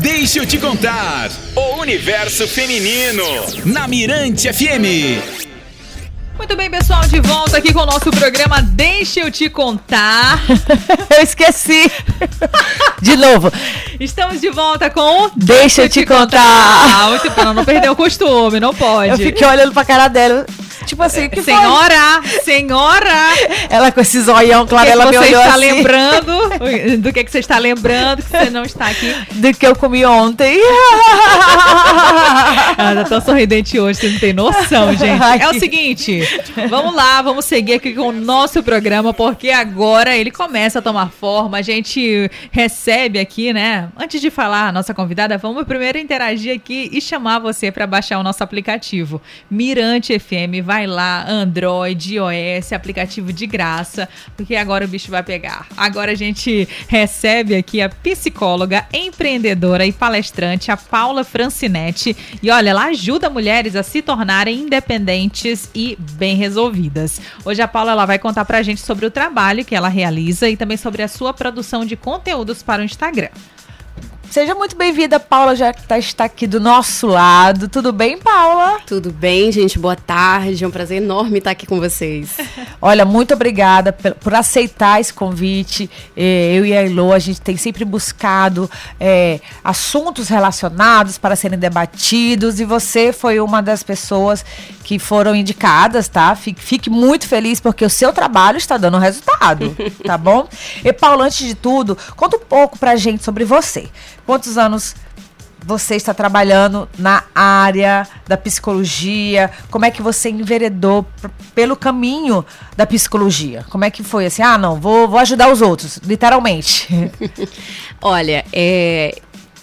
Deixa eu te contar. O universo feminino. Na Mirante FM. Muito bem, pessoal, de volta aqui com o nosso programa Deixa eu te contar. eu esqueci. De novo. Estamos de volta com Deixa, eu te, te contar. contar. Ah, muito bem, não perdeu o costume, não pode. Eu fiquei olhando pra cara dela. Tipo assim, que Senhora! Foi? Senhora! Ela com esse zoião, claro, que ela que me olhou está assim. lembrando? Do que, que você está lembrando que você não está aqui? Do que eu comi ontem. Ela tá sorridente hoje, você não tem noção, gente. É o seguinte, vamos lá, vamos seguir aqui com o nosso programa, porque agora ele começa a tomar forma. A gente recebe aqui, né? Antes de falar a nossa convidada, vamos primeiro interagir aqui e chamar você para baixar o nosso aplicativo. Mirante FM, vai lá, Android, iOS, aplicativo de graça, porque agora o bicho vai pegar. Agora a gente recebe aqui a psicóloga, empreendedora e palestrante, a Paula Francinetti. E olha, ela ajuda mulheres a se tornarem independentes e bem resolvidas. Hoje a Paula ela vai contar pra gente sobre o trabalho que ela realiza e também sobre a sua produção de conteúdos para o Instagram. Seja muito bem-vinda, Paula, já que tá, está aqui do nosso lado. Tudo bem, Paula? Tudo bem, gente. Boa tarde. É um prazer enorme estar aqui com vocês. Olha, muito obrigada por aceitar esse convite. É, eu e a Elo, a gente tem sempre buscado é, assuntos relacionados para serem debatidos e você foi uma das pessoas que foram indicadas, tá? Fique, fique muito feliz porque o seu trabalho está dando resultado, tá bom? E, Paula, antes de tudo, conta um pouco pra gente sobre você. Quantos anos você está trabalhando na área da psicologia? Como é que você enveredou pelo caminho da psicologia? Como é que foi assim? Ah, não, vou, vou ajudar os outros, literalmente. Olha, é,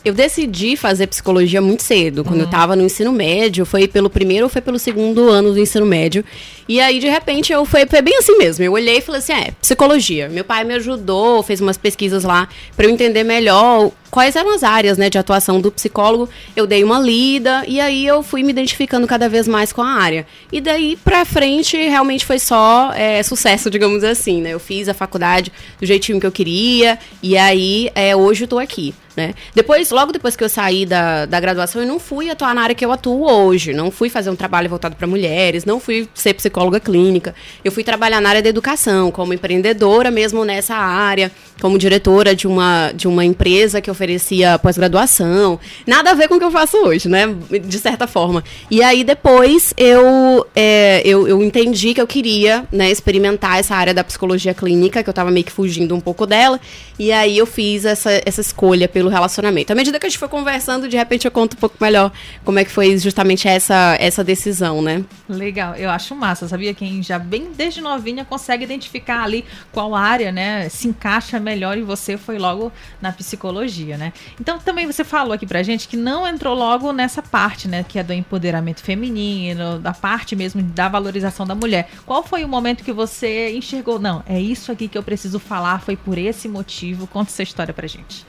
eu decidi fazer psicologia muito cedo, quando uhum. eu estava no ensino médio. Foi pelo primeiro ou foi pelo segundo ano do ensino médio. E aí, de repente, eu foi, foi bem assim mesmo. Eu olhei e falei assim: é, psicologia. Meu pai me ajudou, fez umas pesquisas lá para eu entender melhor quais eram as áreas né, de atuação do psicólogo. Eu dei uma lida e aí eu fui me identificando cada vez mais com a área. E daí pra frente, realmente foi só é, sucesso, digamos assim, né? Eu fiz a faculdade do jeitinho que eu queria e aí é, hoje eu tô aqui. Né? Depois, logo depois que eu saí da, da graduação, eu não fui atuar na área que eu atuo hoje. Não fui fazer um trabalho voltado para mulheres, não fui ser psicóloga clínica. Eu fui trabalhar na área da educação, como empreendedora mesmo nessa área, como diretora de uma, de uma empresa que oferecia pós-graduação. Nada a ver com o que eu faço hoje, né? De certa forma. E aí depois eu, é, eu, eu entendi que eu queria né, experimentar essa área da psicologia clínica, que eu estava meio que fugindo um pouco dela. E aí eu fiz essa, essa escolha pelo relacionamento. À medida que a gente foi conversando, de repente eu conto um pouco melhor como é que foi justamente essa, essa decisão, né? Legal, eu acho massa sabia? Quem já bem desde novinha consegue identificar ali qual área, né, se encaixa melhor em você foi logo na psicologia, né? Então também você falou aqui pra gente que não entrou logo nessa parte, né, que é do empoderamento feminino, da parte mesmo da valorização da mulher. Qual foi o momento que você enxergou, não, é isso aqui que eu preciso falar, foi por esse motivo? Conta essa história pra gente.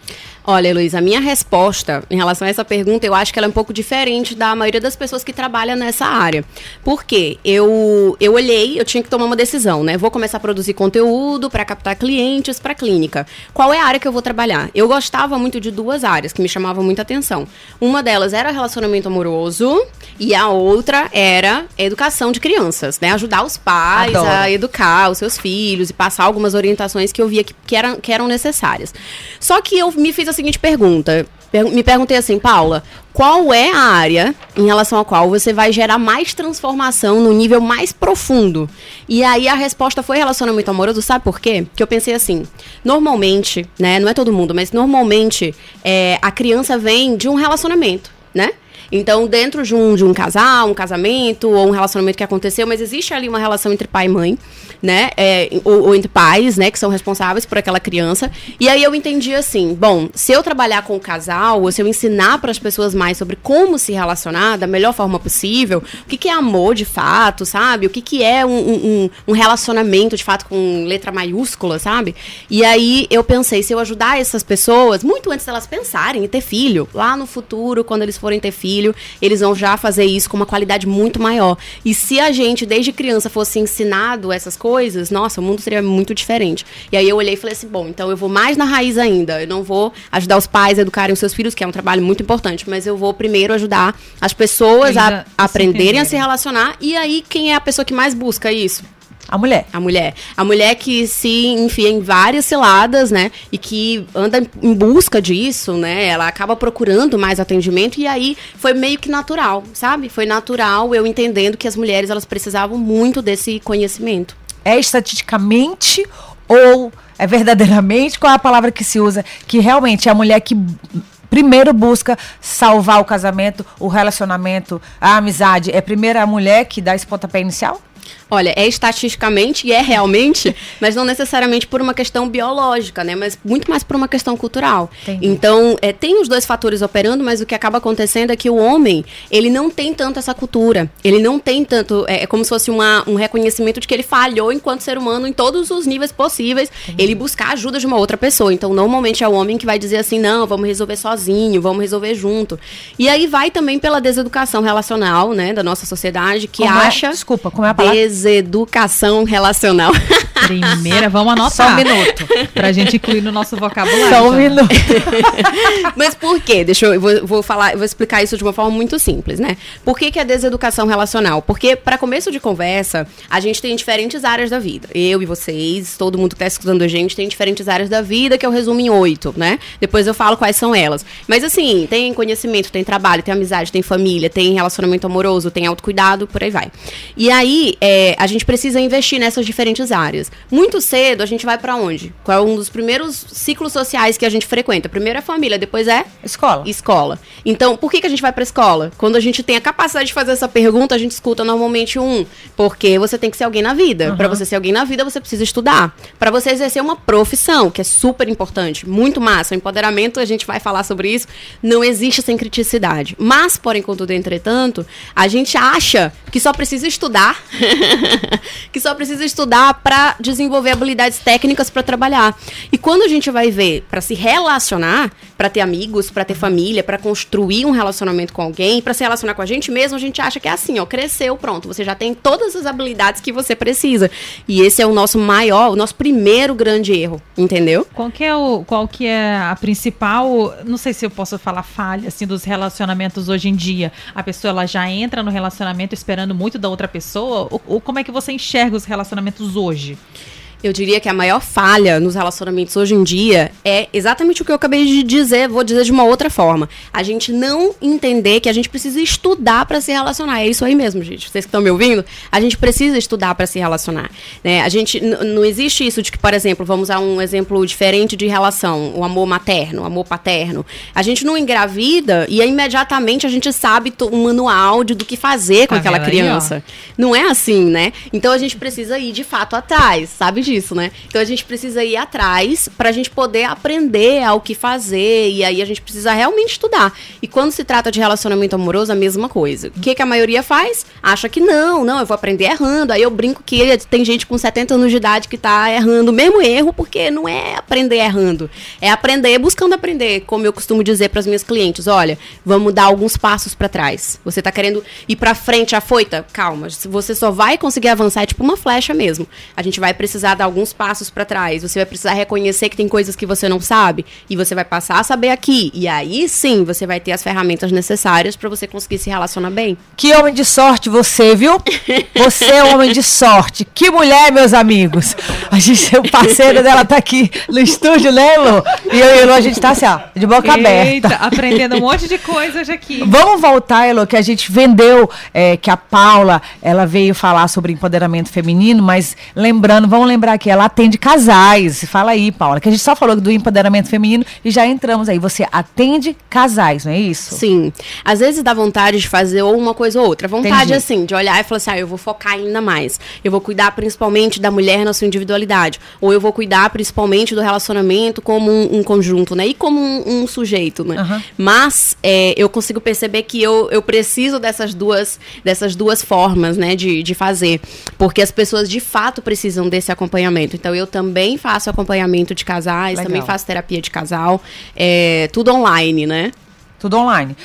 Olha, Luiz, a minha resposta em relação a essa pergunta, eu acho que ela é um pouco diferente da maioria das pessoas que trabalham nessa área. Porque eu, eu olhei, eu tinha que tomar uma decisão, né? Vou começar a produzir conteúdo para captar clientes para clínica. Qual é a área que eu vou trabalhar? Eu gostava muito de duas áreas que me chamavam muita atenção. Uma delas era relacionamento amoroso e a outra era educação de crianças, né? Ajudar os pais Adoro. a educar os seus filhos e passar algumas orientações que eu via que, que, eram, que eram necessárias. Só que eu me fiz a seguinte pergunta. Me perguntei assim, Paula, qual é a área em relação à qual você vai gerar mais transformação no nível mais profundo? E aí a resposta foi relacionamento amoroso, sabe por quê? Que eu pensei assim, normalmente, né, não é todo mundo, mas normalmente é, a criança vem de um relacionamento, né? Então, dentro de um, de um casal, um casamento ou um relacionamento que aconteceu, mas existe ali uma relação entre pai e mãe, né? É, ou, ou, entre pais, né? Que são responsáveis por aquela criança. E aí eu entendi assim: bom, se eu trabalhar com o casal, ou se eu ensinar para as pessoas mais sobre como se relacionar da melhor forma possível, o que, que é amor de fato, sabe? O que, que é um, um, um relacionamento de fato com letra maiúscula, sabe? E aí eu pensei: se eu ajudar essas pessoas, muito antes delas pensarem em ter filho, lá no futuro, quando eles forem ter filho, filho, eles vão já fazer isso com uma qualidade muito maior. E se a gente, desde criança, fosse ensinado essas coisas, nossa, o mundo seria muito diferente. E aí eu olhei e falei assim: bom, então eu vou mais na raiz ainda. Eu não vou ajudar os pais a educarem os seus filhos, que é um trabalho muito importante, mas eu vou primeiro ajudar as pessoas a aprenderem a se relacionar. E aí, quem é a pessoa que mais busca isso? A mulher. A mulher. A mulher que se enfia em várias ciladas, né? E que anda em busca disso, né? Ela acaba procurando mais atendimento e aí foi meio que natural, sabe? Foi natural eu entendendo que as mulheres elas precisavam muito desse conhecimento. É estatisticamente ou é verdadeiramente qual é a palavra que se usa que realmente é a mulher que primeiro busca salvar o casamento, o relacionamento, a amizade. É primeiro a mulher que dá esse pontapé inicial? Olha, é estatisticamente e é realmente, mas não necessariamente por uma questão biológica, né? Mas muito mais por uma questão cultural. Entendi. Então, é, tem os dois fatores operando, mas o que acaba acontecendo é que o homem, ele não tem tanto essa cultura. Ele não tem tanto. É, é como se fosse uma, um reconhecimento de que ele falhou enquanto ser humano em todos os níveis possíveis. Entendi. Ele buscar ajuda de uma outra pessoa. Então, normalmente é o homem que vai dizer assim: não, vamos resolver sozinho, vamos resolver junto. E aí vai também pela deseducação relacional, né, da nossa sociedade, que como é? acha. É? Desculpa, como é a palavra? Deseducação relacional. Primeira, vamos anotar. Só um minuto. Pra gente incluir no nosso vocabulário. Só um minuto. Mas por quê? Deixa eu, vou, vou, falar, vou explicar isso de uma forma muito simples, né? Por que, que é deseducação relacional? Porque, para começo de conversa, a gente tem diferentes áreas da vida. Eu e vocês, todo mundo que tá escutando a gente, tem diferentes áreas da vida, que eu resumo em oito, né? Depois eu falo quais são elas. Mas assim, tem conhecimento, tem trabalho, tem amizade, tem família, tem relacionamento amoroso, tem autocuidado, por aí vai. E aí, é, a gente precisa investir nessas diferentes áreas. Muito cedo, a gente vai para onde? Qual é um dos primeiros ciclos sociais que a gente frequenta? Primeiro é família, depois é escola. Escola. Então, por que, que a gente vai para escola? Quando a gente tem a capacidade de fazer essa pergunta, a gente escuta normalmente um, porque você tem que ser alguém na vida. Uhum. Para você ser alguém na vida, você precisa estudar. Para você exercer uma profissão, que é super importante, muito massa. O empoderamento, a gente vai falar sobre isso, não existe sem criticidade. Mas, porém, contudo, entretanto, a gente acha que só precisa estudar, que só precisa estudar para desenvolver habilidades técnicas para trabalhar. E quando a gente vai ver para se relacionar, para ter amigos, para ter família, para construir um relacionamento com alguém, para se relacionar com a gente mesmo, a gente acha que é assim, ó, cresceu, pronto, você já tem todas as habilidades que você precisa. E esse é o nosso maior, o nosso primeiro grande erro, entendeu? Qual que é o qual que é a principal, não sei se eu posso falar falha assim dos relacionamentos hoje em dia. A pessoa ela já entra no relacionamento esperando muito da outra pessoa ou, como é que você enxerga os relacionamentos hoje? Eu diria que a maior falha nos relacionamentos hoje em dia é exatamente o que eu acabei de dizer, vou dizer de uma outra forma. A gente não entender que a gente precisa estudar para se relacionar. É isso aí mesmo, gente. Vocês que estão me ouvindo, a gente precisa estudar para se relacionar. Né? A gente não existe isso de que, por exemplo, vamos a um exemplo diferente de relação, o amor materno, o amor paterno. A gente não engravida e imediatamente a gente sabe um manual de, do que fazer com tá aquela criança. Aí, não é assim, né? Então a gente precisa ir de fato atrás, sabe? Disso, né? Então a gente precisa ir atrás para a gente poder aprender ao que fazer e aí a gente precisa realmente estudar. E quando se trata de relacionamento amoroso, a mesma coisa. O que, que a maioria faz? Acha que não, não, eu vou aprender errando. Aí eu brinco que tem gente com 70 anos de idade que tá errando o mesmo erro porque não é aprender errando, é aprender buscando aprender, como eu costumo dizer para as minhas clientes, olha, vamos dar alguns passos para trás. Você tá querendo ir para frente afoita? Calma, você só vai conseguir avançar é tipo uma flecha mesmo. A gente vai precisar dar alguns passos para trás. Você vai precisar reconhecer que tem coisas que você não sabe e você vai passar a saber aqui. E aí sim, você vai ter as ferramentas necessárias para você conseguir se relacionar bem. Que homem de sorte você, viu? Você é um homem de sorte. Que mulher, meus amigos. A gente, o parceiro dela tá aqui no estúdio, né, Elo? E eu e Elo, a gente tá assim, ó, de boca Eita, aberta. aprendendo um monte de coisa hoje aqui. Vamos voltar, Elo, que a gente vendeu, é, que a Paula, ela veio falar sobre empoderamento feminino, mas lembrando, vamos lembrar lembrar que ela atende casais. Fala aí, Paula, que a gente só falou do empoderamento feminino e já entramos aí. Você atende casais, não é isso? Sim. Às vezes dá vontade de fazer ou uma coisa ou outra. Vontade, Entendi. assim, de olhar e falar assim, ah, eu vou focar ainda mais. Eu vou cuidar principalmente da mulher na sua individualidade. Ou eu vou cuidar principalmente do relacionamento como um, um conjunto, né? E como um, um sujeito, né? Uhum. Mas é, eu consigo perceber que eu, eu preciso dessas duas, dessas duas formas, né? De, de fazer. Porque as pessoas de fato precisam desse acompanhamento acompanhamento. Então, eu também faço acompanhamento de casais, Legal. também faço terapia de casal. É, tudo online, né? Tudo online.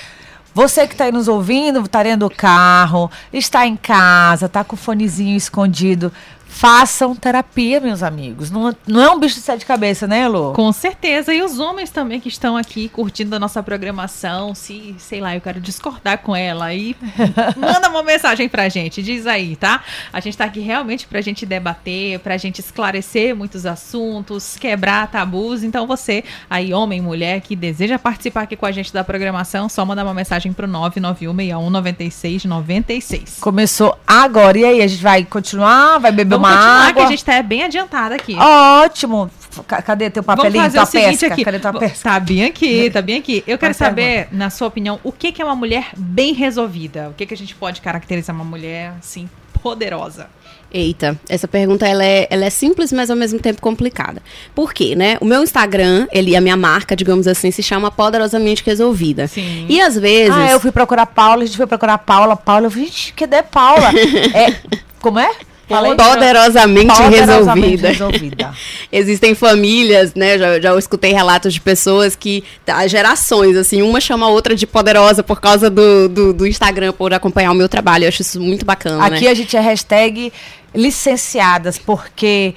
Você que está aí nos ouvindo, está dentro do carro, está em casa, está com o fonezinho escondido, Façam terapia, meus amigos. Não, não é um bicho de sete cabeças, né, Lu? Com certeza. E os homens também que estão aqui curtindo a nossa programação, se, sei lá, eu quero discordar com ela, aí manda uma mensagem pra gente, diz aí, tá? A gente tá aqui realmente pra gente debater, pra gente esclarecer muitos assuntos, quebrar tabus. Então você, aí, homem, mulher, que deseja participar aqui com a gente da programação, só manda uma mensagem pro 991619696. Começou agora. E aí, a gente vai continuar? Vai beber Vamos uma água? que a gente tá bem adiantada aqui. Ótimo. Cadê teu papelinho, tua pesca? Aqui. Cadê tua pesca? Tá bem aqui, tá bem aqui. Eu quero saber, na sua opinião, o que, que é uma mulher bem resolvida? O que, que a gente pode caracterizar uma mulher, assim, poderosa? Eita, essa pergunta ela é, ela é simples, mas ao mesmo tempo complicada. Por quê, né? O meu Instagram, ele, a minha marca, digamos assim, se chama Poderosamente Resolvida. Sim. E às vezes. Ah, eu fui procurar Paula, a gente foi procurar Paula. Paula, eu falei, gente, cadê Paula? é, como é? Poderosamente, poderosamente resolvida. resolvida. Existem famílias, né? Já, já escutei relatos de pessoas que, há gerações, assim, uma chama a outra de poderosa por causa do, do, do Instagram, por acompanhar o meu trabalho. Eu acho isso muito bacana. Aqui né? a gente é hashtag licenciadas, porque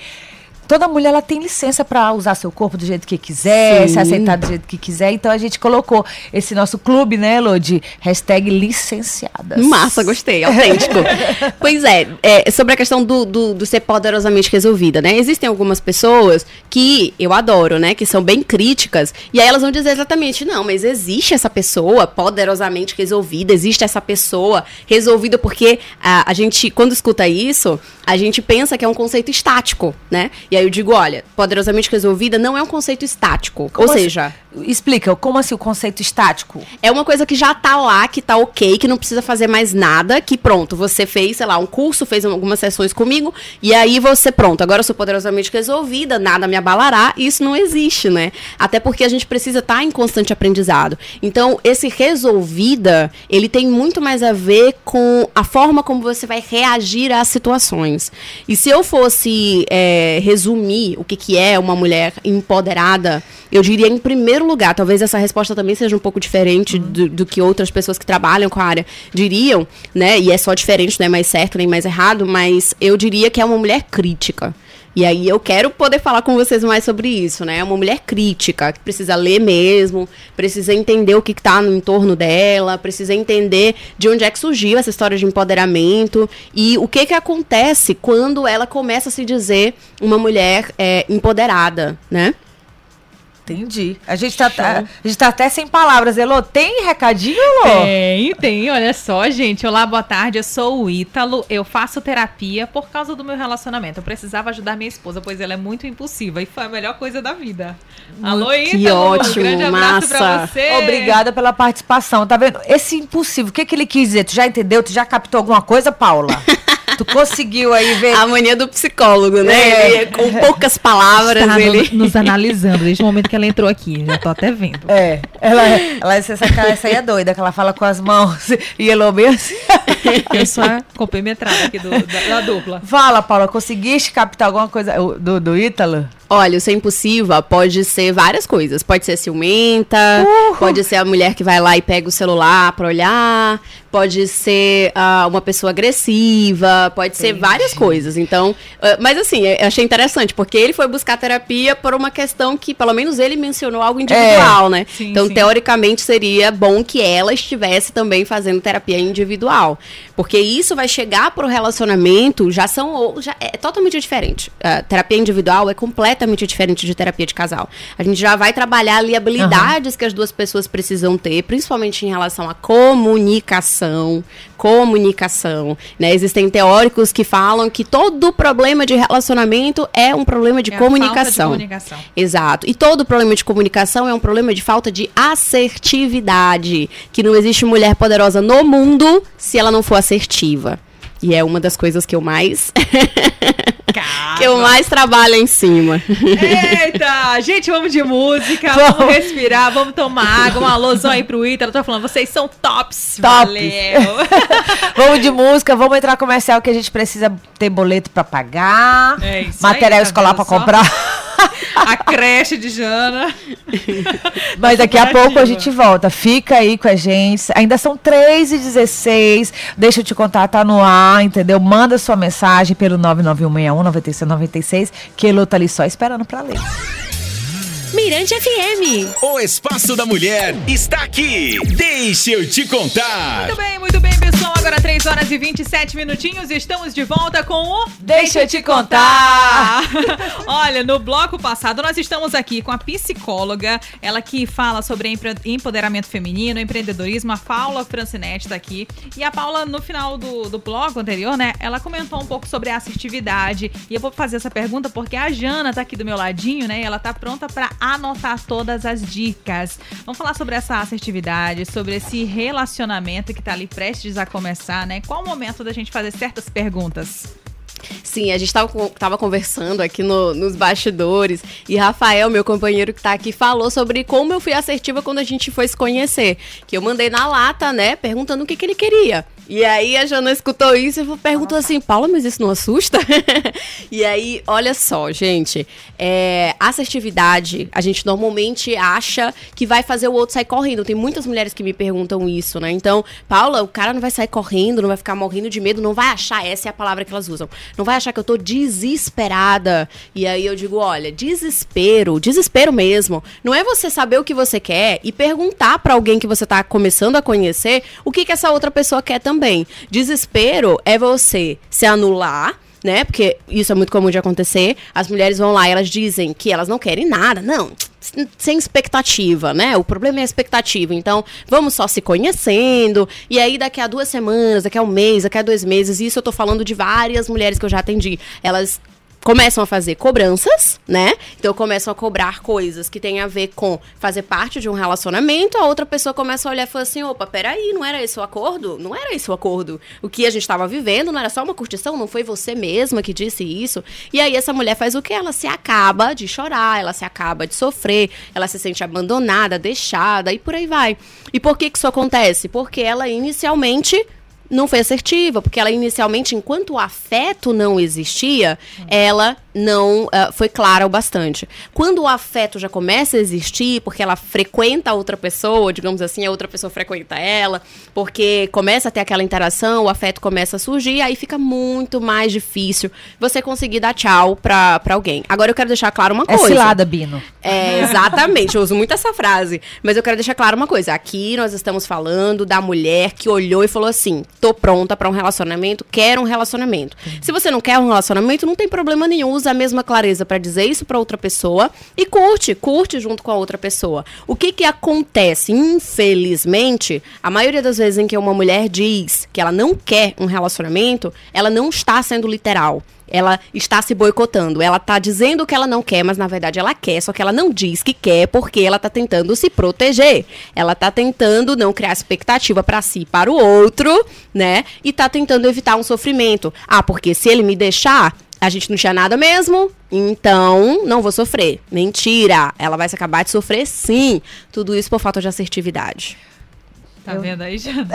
toda mulher ela tem licença para usar seu corpo do jeito que quiser, Sim. se aceitar do jeito que quiser. Então a gente colocou esse nosso clube, né, Lô, de hashtag licenciadas. Massa, gostei, autêntico. pois é, é, sobre a questão do, do, do, ser poderosamente resolvida, né? Existem algumas pessoas que eu adoro, né, que são bem críticas, e aí elas vão dizer exatamente, não, mas existe essa pessoa poderosamente resolvida, existe essa pessoa resolvida, porque a, a gente, quando escuta isso, a gente pensa que é um conceito estático, né? E e aí eu digo, olha, poderosamente resolvida não é um conceito estático. Como ou assim? seja. Explica, como assim o conceito estático? É uma coisa que já tá lá, que tá ok, que não precisa fazer mais nada, que pronto, você fez, sei lá, um curso, fez algumas sessões comigo, e aí você, pronto, agora eu sou poderosamente resolvida, nada me abalará, isso não existe, né? Até porque a gente precisa estar tá em constante aprendizado. Então, esse resolvida, ele tem muito mais a ver com a forma como você vai reagir às situações. E se eu fosse é, resumir o que, que é uma mulher empoderada, eu diria em primeiro lugar, talvez essa resposta também seja um pouco diferente do, do, que outras pessoas que trabalham com a área diriam, né? E é só diferente, não é mais certo nem mais errado, mas eu diria que é uma mulher crítica. E aí eu quero poder falar com vocês mais sobre isso, né? É uma mulher crítica, que precisa ler mesmo, precisa entender o que está no entorno dela, precisa entender de onde é que surgiu essa história de empoderamento e o que que acontece quando ela começa a se dizer uma mulher é, empoderada, né? Entendi. A gente, tá, a, a gente tá até sem palavras. Elô, tem recadinho, Elô? Tem, tem. Olha só, gente. Olá, boa tarde. Eu sou o Ítalo. Eu faço terapia por causa do meu relacionamento. Eu precisava ajudar minha esposa, pois ela é muito impulsiva. E foi a melhor coisa da vida. Alô, Ítalo. Que ótimo, um grande abraço massa. pra você. Obrigada pela participação. Tá vendo? Esse impulsivo, o que, que ele quis dizer? Tu já entendeu? Tu já captou alguma coisa, Paula? Tu conseguiu aí ver. A mania do psicólogo, né? É. Ele, com poucas palavras. Está ele... nos analisando desde o momento que ela entrou aqui. Já tô até vendo. É. Ela, ela essa, essa aí é doida, que ela fala com as mãos e ela bem assim. Eu sou a compenetrada aqui do, da, da, dupla. Fala, Paula, conseguiste captar alguma coisa do, do Ítalo? Olha, o ser impulsiva pode ser várias coisas. Pode ser ciumenta, uhum. pode ser a mulher que vai lá e pega o celular pra olhar, pode ser uh, uma pessoa agressiva, pode Entendi. ser várias coisas. Então, uh, mas assim, eu achei interessante, porque ele foi buscar terapia por uma questão que, pelo menos, ele mencionou algo individual, é. né? Sim, então, sim. teoricamente, seria bom que ela estivesse também fazendo terapia individual. Porque isso vai chegar pro relacionamento, já são. Já é totalmente diferente. Uh, terapia individual é completamente diferente de terapia de casal. A gente já vai trabalhar ali habilidades uhum. que as duas pessoas precisam ter, principalmente em relação à comunicação. Comunicação. Né? Existem teóricos que falam que todo problema de relacionamento é um problema de, é comunicação. de comunicação. Exato. E todo problema de comunicação é um problema de falta de assertividade. Que não existe mulher poderosa no mundo se ela não for assertiva. E é uma das coisas que eu mais. que eu mais trabalho em cima. Eita! Gente, vamos de música, vamos, vamos respirar, vamos tomar água. Um alôzão aí pro Ítalo. Tô falando, vocês são tops. tops. Valeu! vamos de música, vamos entrar comercial que a gente precisa ter boleto pra pagar, é material aí, tá escolar pra comprar. a creche de Jana. Mas daqui a pouco a gente volta. Fica aí com a gente. Ainda são 3 e 16 Deixa eu te contar, tá no ar, entendeu? Manda sua mensagem pelo 991619696, que Elô tá ali só esperando pra ler. Mirante FM. O Espaço da Mulher está aqui. Deixa eu te contar. Muito bem, muito bem, pessoal. Agora 3 horas e 27 minutinhos. Estamos de volta com o Deixa eu te contar. Olha, no bloco passado nós estamos aqui com a psicóloga, ela que fala sobre empoderamento feminino, empreendedorismo. A Paula Francinetti está aqui. E a Paula, no final do, do bloco anterior, né, ela comentou um pouco sobre a assertividade. E eu vou fazer essa pergunta porque a Jana tá aqui do meu ladinho, né? E ela tá pronta para anotar todas as dicas. Vamos falar sobre essa assertividade, sobre esse relacionamento que está ali prestes a começar, né? Qual o momento da gente fazer certas perguntas? Sim, a gente tava, tava conversando aqui no, nos bastidores e Rafael, meu companheiro que tá aqui, falou sobre como eu fui assertiva quando a gente foi se conhecer. Que eu mandei na lata, né, perguntando o que, que ele queria. E aí a Jana escutou isso e perguntou assim, Paula, mas isso não assusta? e aí, olha só, gente, é, assertividade, a gente normalmente acha que vai fazer o outro sair correndo. Tem muitas mulheres que me perguntam isso, né? Então, Paula, o cara não vai sair correndo, não vai ficar morrendo de medo, não vai achar, essa é a palavra que elas usam, não vai achar que eu tô desesperada. E aí eu digo, olha, desespero, desespero mesmo, não é você saber o que você quer e perguntar para alguém que você tá começando a conhecer o que que essa outra pessoa quer também. Desespero é você se anular né? Porque isso é muito comum de acontecer. As mulheres vão lá e elas dizem que elas não querem nada. Não, sem expectativa, né? O problema é a expectativa. Então, vamos só se conhecendo. E aí, daqui a duas semanas, daqui a um mês, daqui a dois meses, isso eu tô falando de várias mulheres que eu já atendi. Elas começam a fazer cobranças, né? Então começam a cobrar coisas que tem a ver com fazer parte de um relacionamento, a outra pessoa começa a olhar e fala assim: opa, peraí, não era esse o acordo? Não era esse o acordo. O que a gente estava vivendo não era só uma curtição, não foi você mesma que disse isso. E aí essa mulher faz o que? Ela se acaba de chorar, ela se acaba de sofrer, ela se sente abandonada, deixada e por aí vai. E por que, que isso acontece? Porque ela inicialmente não foi assertiva, porque ela inicialmente, enquanto o afeto não existia, ela não uh, foi clara o bastante. Quando o afeto já começa a existir, porque ela frequenta a outra pessoa, digamos assim, a outra pessoa frequenta ela, porque começa a ter aquela interação, o afeto começa a surgir, aí fica muito mais difícil você conseguir dar tchau pra, pra alguém. Agora eu quero deixar claro uma é coisa. É cilada, Bino. É, exatamente, eu uso muito essa frase. Mas eu quero deixar claro uma coisa. Aqui nós estamos falando da mulher que olhou e falou assim: tô pronta para um relacionamento, quero um relacionamento. Se você não quer um relacionamento, não tem problema nenhum, usa a mesma clareza para dizer isso para outra pessoa e curte, curte junto com a outra pessoa. O que que acontece? Infelizmente, a maioria das vezes em que uma mulher diz que ela não quer um relacionamento, ela não está sendo literal ela está se boicotando. Ela está dizendo que ela não quer, mas na verdade ela quer, só que ela não diz que quer porque ela está tentando se proteger. Ela está tentando não criar expectativa para si e para o outro, né? E está tentando evitar um sofrimento. Ah, porque se ele me deixar, a gente não tinha nada mesmo, então não vou sofrer. Mentira! Ela vai se acabar de sofrer sim. Tudo isso por falta de assertividade. Tá eu... vendo aí, Jana?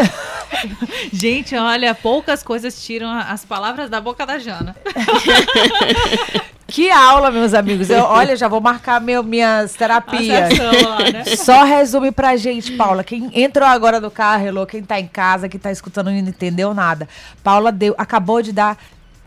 gente, olha, poucas coisas tiram as palavras da boca da Jana. Que aula, meus amigos. Eu, olha, já vou marcar meu, minhas terapias. Lá, né? Só resume pra gente, Paula. Quem entrou agora no carro, Elô, quem tá em casa, quem tá escutando e não entendeu nada. Paula deu, acabou de dar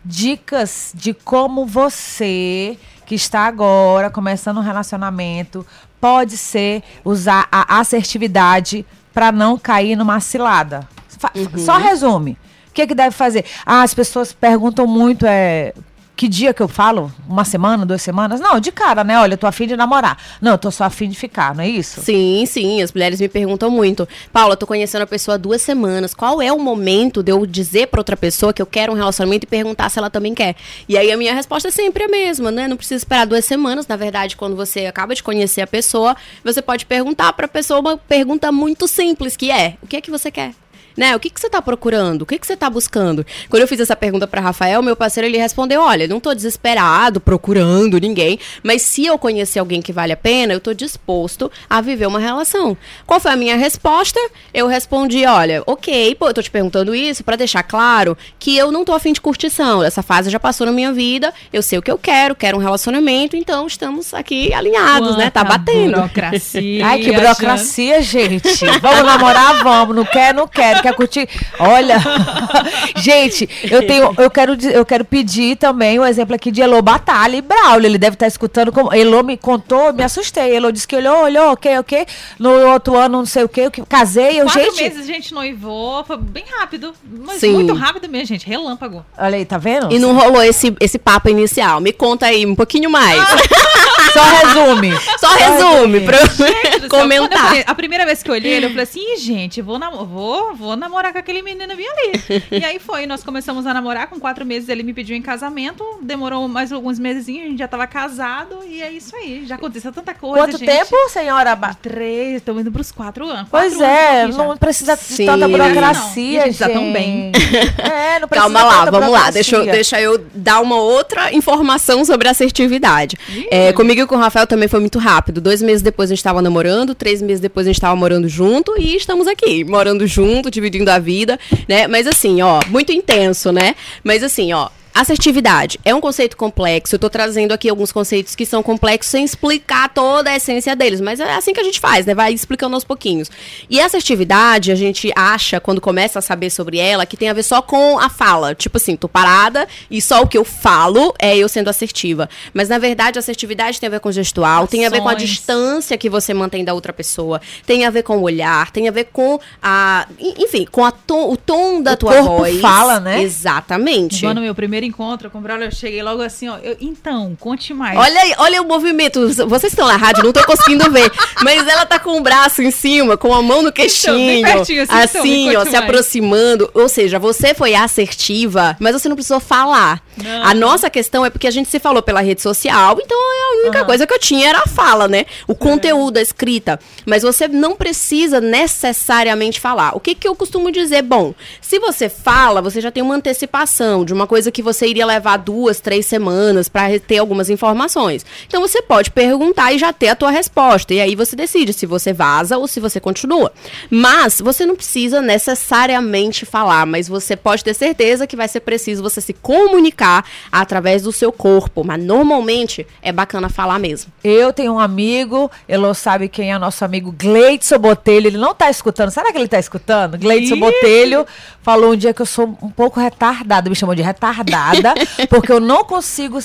dicas de como você que está agora começando um relacionamento pode ser usar a assertividade para não cair numa cilada. Uhum. Só resume. O que, que deve fazer? Ah, as pessoas perguntam muito, é, que dia que eu falo? Uma semana, duas semanas? Não, de cara, né? Olha, eu tô afim de namorar. Não, eu tô só afim de ficar, não é isso? Sim, sim. As mulheres me perguntam muito. Paula, eu tô conhecendo a pessoa há duas semanas. Qual é o momento de eu dizer pra outra pessoa que eu quero um relacionamento e perguntar se ela também quer? E aí a minha resposta é sempre a mesma, né? Não precisa esperar duas semanas. Na verdade, quando você acaba de conhecer a pessoa, você pode perguntar pra pessoa uma pergunta muito simples, que é: o que é que você quer? Né? O que, que você tá procurando? O que, que você tá buscando? Quando eu fiz essa pergunta para Rafael, meu parceiro, ele respondeu: olha, não tô desesperado, procurando ninguém, mas se eu conhecer alguém que vale a pena, eu tô disposto a viver uma relação. Qual foi a minha resposta? Eu respondi: olha, ok, pô, eu tô te perguntando isso para deixar claro que eu não tô afim de curtição. Essa fase já passou na minha vida, eu sei o que eu quero, quero um relacionamento, então estamos aqui alinhados, Quanta né? Tá batendo. Burocracia. Ai, que burocracia, gente. Vamos namorar, vamos. Não quer, não quer. Quer curtir? Olha. gente, eu tenho, eu quero, eu quero pedir também um exemplo aqui de Elô Batalha e Braulio. Ele deve estar escutando. Como, Elô me contou, me assustei. Elô disse que olhou, olhou, ok, ok. No outro ano, não sei o que, casei. Eu, Quatro gente... meses a gente noivou, foi bem rápido. Mas Sim. muito rápido mesmo, gente. Relâmpago. Olha aí, tá vendo? E não rolou esse, esse papo inicial. Me conta aí um pouquinho mais. Só resume. Só, Só resume, resume. pra gente, comentar. Falei, a primeira vez que eu olhei ele, eu falei assim, gente, vou, vou, vou namorar com aquele menino bem ali. e aí foi, nós começamos a namorar, com quatro meses ele me pediu em casamento, demorou mais alguns meses, a gente já tava casado, e é isso aí. Já aconteceu tanta coisa, Quanto gente. tempo, senhora? Três, estamos indo pros quatro anos. Pois quatro é, anos não precisa Sim. de tanta burocracia, não. gente. Já tão bem. É, não precisa Calma lá, vamos lá, deixa eu, deixa eu dar uma outra informação sobre assertividade. É, comigo e com o Rafael também foi muito rápido. Dois meses depois a gente estava namorando, três meses depois a gente estava morando junto e estamos aqui, morando junto, dividindo a vida, né? Mas assim, ó, muito intenso, né? Mas assim, ó, Assertividade é um conceito complexo. Eu estou trazendo aqui alguns conceitos que são complexos sem explicar toda a essência deles, mas é assim que a gente faz, né? Vai explicando aos pouquinhos. E assertividade, a gente acha, quando começa a saber sobre ela, que tem a ver só com a fala. Tipo assim, tô parada e só o que eu falo é eu sendo assertiva. Mas na verdade, assertividade tem a ver com gestual, Ações. tem a ver com a distância que você mantém da outra pessoa, tem a ver com o olhar, tem a ver com a. Enfim, com a tom, o tom da o tua corpo voz. fala, né? Exatamente. Mano, meu primeiro primeiro encontro com o Braulio, eu cheguei logo assim, ó. Eu, então, conte mais. Olha aí, olha o movimento. Vocês estão na rádio, não tô conseguindo ver. Mas ela tá com o braço em cima, com a mão no queixinho. Então, pertinho, assim, assim então, ó, se mais. aproximando. Ou seja, você foi assertiva, mas você não precisou falar. Não. A nossa questão é porque a gente se falou pela rede social, então a única uhum. coisa que eu tinha era a fala, né? O é. conteúdo, a escrita. Mas você não precisa necessariamente falar. O que, que eu costumo dizer? Bom, se você fala, você já tem uma antecipação de uma coisa que você iria levar duas, três semanas para ter algumas informações. Então você pode perguntar e já ter a tua resposta. E aí você decide se você vaza ou se você continua. Mas você não precisa necessariamente falar, mas você pode ter certeza que vai ser preciso você se comunicar comunicar através do seu corpo, mas normalmente é bacana falar mesmo. Eu tenho um amigo, Elô sabe quem é nosso amigo Gleidson Botelho, ele não tá escutando, será que ele tá escutando? Gleidson Botelho falou um dia que eu sou um pouco retardada, me chamou de retardada, porque eu não consigo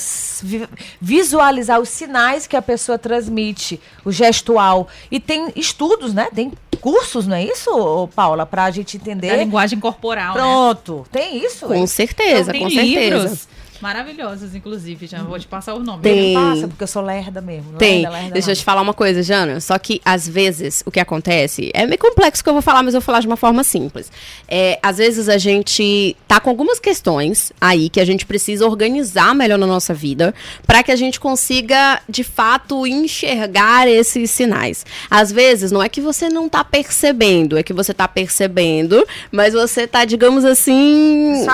visualizar os sinais que a pessoa transmite, o gestual. E tem estudos, né? Tem cursos, não é isso, Paula? Pra gente entender. A linguagem corporal. Né? Pronto. Né? Tem isso? Com certeza, então, com livros. certeza. Maravilhosos, inclusive, já vou te passar o nome. Tem. Passa, porque eu sou lerda mesmo. Tem. Lerda, lerda, Deixa eu te falar uma coisa, Jana. Só que, às vezes, o que acontece... É meio complexo que eu vou falar, mas eu vou falar de uma forma simples. É, às vezes, a gente tá com algumas questões aí que a gente precisa organizar melhor na nossa vida para que a gente consiga, de fato, enxergar esses sinais. Às vezes, não é que você não tá percebendo, é que você tá percebendo, mas você tá, digamos assim...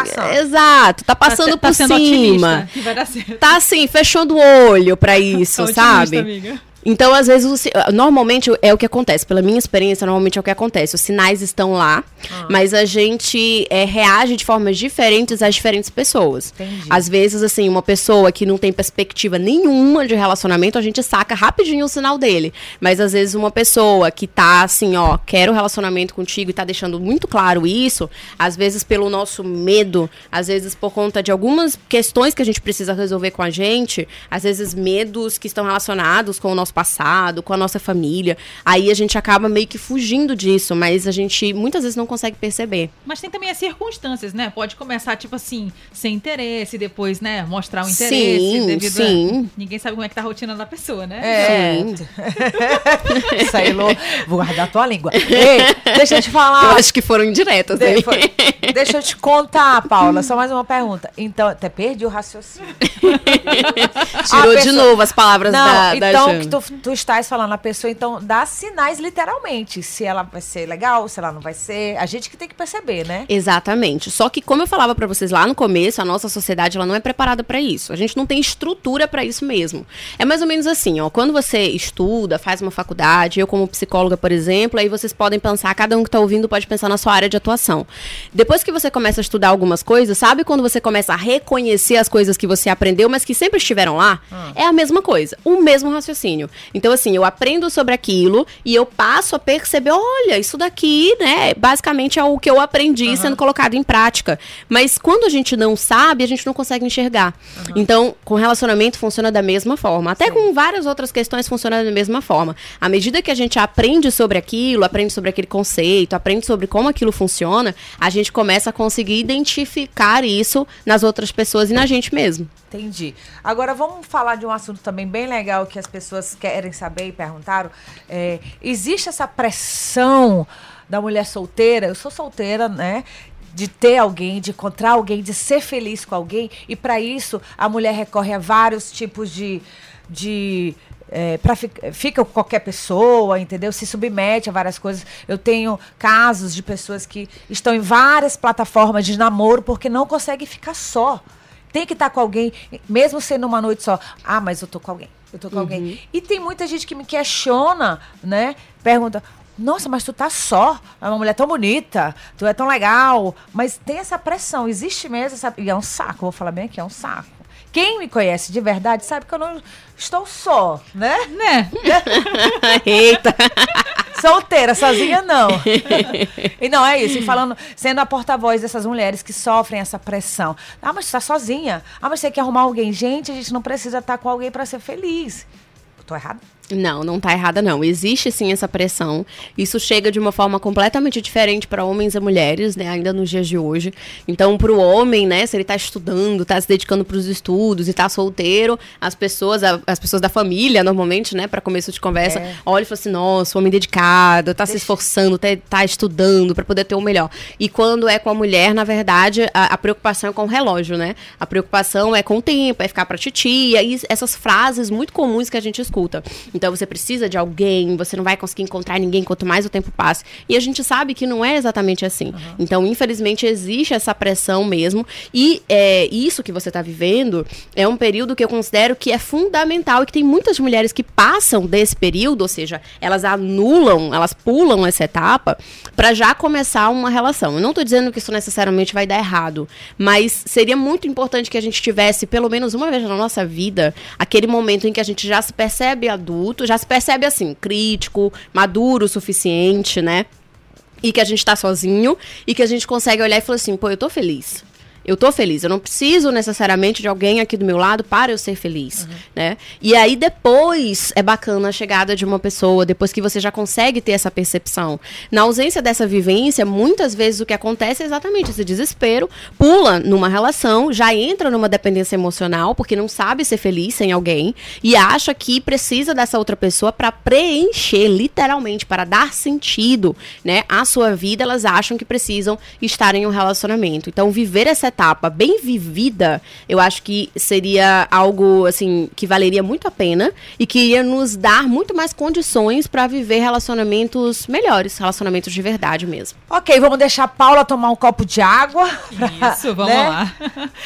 Exato. Tá passando tá, tá por cima cima. Que vai dar certo. Tá assim, fechando o olho para isso, sabe? Amiga. Então, às vezes, normalmente é o que acontece. Pela minha experiência, normalmente é o que acontece. Os sinais estão lá, ah. mas a gente é, reage de formas diferentes às diferentes pessoas. Entendi. Às vezes, assim, uma pessoa que não tem perspectiva nenhuma de relacionamento, a gente saca rapidinho o sinal dele. Mas às vezes uma pessoa que tá assim, ó, quero relacionamento contigo e tá deixando muito claro isso, às vezes pelo nosso medo, às vezes por conta de algumas questões que a gente precisa resolver com a gente, às vezes medos que estão relacionados com o nosso passado, com a nossa família. Aí a gente acaba meio que fugindo disso, mas a gente muitas vezes não consegue perceber. Mas tem também as circunstâncias, né? Pode começar, tipo assim, sem interesse, depois, né, mostrar o interesse. Sim, devido sim. A... Ninguém sabe como é que tá a rotina da pessoa, né? É. Isso aí, Lô. Vou guardar a tua língua. Ei, deixa eu te falar. Eu acho que foram indiretas, De. Deixa eu te contar, Paula, só mais uma pergunta. Então, até perdi o raciocínio. Tirou pessoa... de novo as palavras não, da, então, da que tu, tu estás falando, a pessoa então dá sinais literalmente, se ela vai ser legal, se ela não vai ser, a gente que tem que perceber, né? Exatamente. Só que como eu falava para vocês lá no começo, a nossa sociedade ela não é preparada para isso. A gente não tem estrutura para isso mesmo. É mais ou menos assim, ó, quando você estuda, faz uma faculdade, eu como psicóloga, por exemplo, aí vocês podem pensar, cada um que tá ouvindo pode pensar na sua área de atuação. Depois que você começa a estudar algumas coisas, sabe quando você começa a reconhecer as coisas que você aprendeu, mas que sempre estiveram lá? Ah. É a mesma coisa, o mesmo raciocínio. Então, assim, eu aprendo sobre aquilo e eu passo a perceber, olha, isso daqui, né, basicamente é o que eu aprendi uhum. sendo colocado em prática. Mas quando a gente não sabe, a gente não consegue enxergar. Uhum. Então, com relacionamento funciona da mesma forma. Até Sim. com várias outras questões funciona da mesma forma. À medida que a gente aprende sobre aquilo, aprende sobre aquele conceito, aprende sobre como aquilo funciona, a gente começa a conseguir identificar isso nas outras pessoas e na gente mesmo. Entendi. Agora vamos falar de um assunto também bem legal que as pessoas querem saber e perguntaram. É, existe essa pressão da mulher solteira? Eu sou solteira, né? de ter alguém, de encontrar alguém, de ser feliz com alguém. E para isso, a mulher recorre a vários tipos de. de é, pra, fica com qualquer pessoa, entendeu? Se submete a várias coisas. Eu tenho casos de pessoas que estão em várias plataformas de namoro porque não conseguem ficar só. Tem que estar com alguém, mesmo sendo uma noite só. Ah, mas eu tô com alguém. Eu tô com uhum. alguém. E tem muita gente que me questiona, né? Pergunta: nossa, mas tu tá só. É uma mulher tão bonita, tu é tão legal. Mas tem essa pressão, existe mesmo essa. E é um saco, vou falar bem aqui, é um saco. Quem me conhece de verdade sabe que eu não estou só, né? Né? Eita! Solteira, sozinha não. e não é isso. E falando, sendo a porta-voz dessas mulheres que sofrem essa pressão. Ah, mas você tá sozinha. Ah, mas você quer arrumar alguém. Gente, a gente não precisa estar com alguém para ser feliz. Tô errado? Não, não tá errada não. Existe sim essa pressão. Isso chega de uma forma completamente diferente para homens e mulheres, né, ainda nos dias de hoje. Então, para o homem, né, se ele tá estudando, tá se dedicando para os estudos e tá solteiro, as pessoas, as pessoas da família, normalmente, né, para começo de conversa, é. olha e fala assim: "Nossa, homem dedicado, tá Deixa... se esforçando, tá, tá estudando para poder ter o melhor". E quando é com a mulher, na verdade, a, a, preocupação é com o relógio, né? A preocupação é com o tempo, é ficar para titia e essas frases muito comuns que a gente escuta. Então você precisa de alguém, você não vai conseguir encontrar ninguém quanto mais o tempo passe. E a gente sabe que não é exatamente assim. Uhum. Então, infelizmente, existe essa pressão mesmo. E é, isso que você está vivendo é um período que eu considero que é fundamental e que tem muitas mulheres que passam desse período, ou seja, elas anulam, elas pulam essa etapa para já começar uma relação. Eu não estou dizendo que isso necessariamente vai dar errado, mas seria muito importante que a gente tivesse, pelo menos uma vez na nossa vida, aquele momento em que a gente já se percebe adulto adulto, já se percebe assim, crítico, maduro o suficiente, né? E que a gente tá sozinho e que a gente consegue olhar e falar assim, pô, eu tô feliz eu tô feliz. Eu não preciso necessariamente de alguém aqui do meu lado para eu ser feliz, uhum. né? E aí depois é bacana a chegada de uma pessoa, depois que você já consegue ter essa percepção. Na ausência dessa vivência, muitas vezes o que acontece é exatamente esse desespero, pula numa relação, já entra numa dependência emocional, porque não sabe ser feliz sem alguém e acha que precisa dessa outra pessoa para preencher, literalmente, para dar sentido, né, à sua vida, elas acham que precisam estar em um relacionamento. Então, viver essa etapa bem vivida, eu acho que seria algo assim que valeria muito a pena e que ia nos dar muito mais condições para viver relacionamentos melhores, relacionamentos de verdade mesmo. Ok, vamos deixar a Paula tomar um copo de água. Isso, vamos né? lá.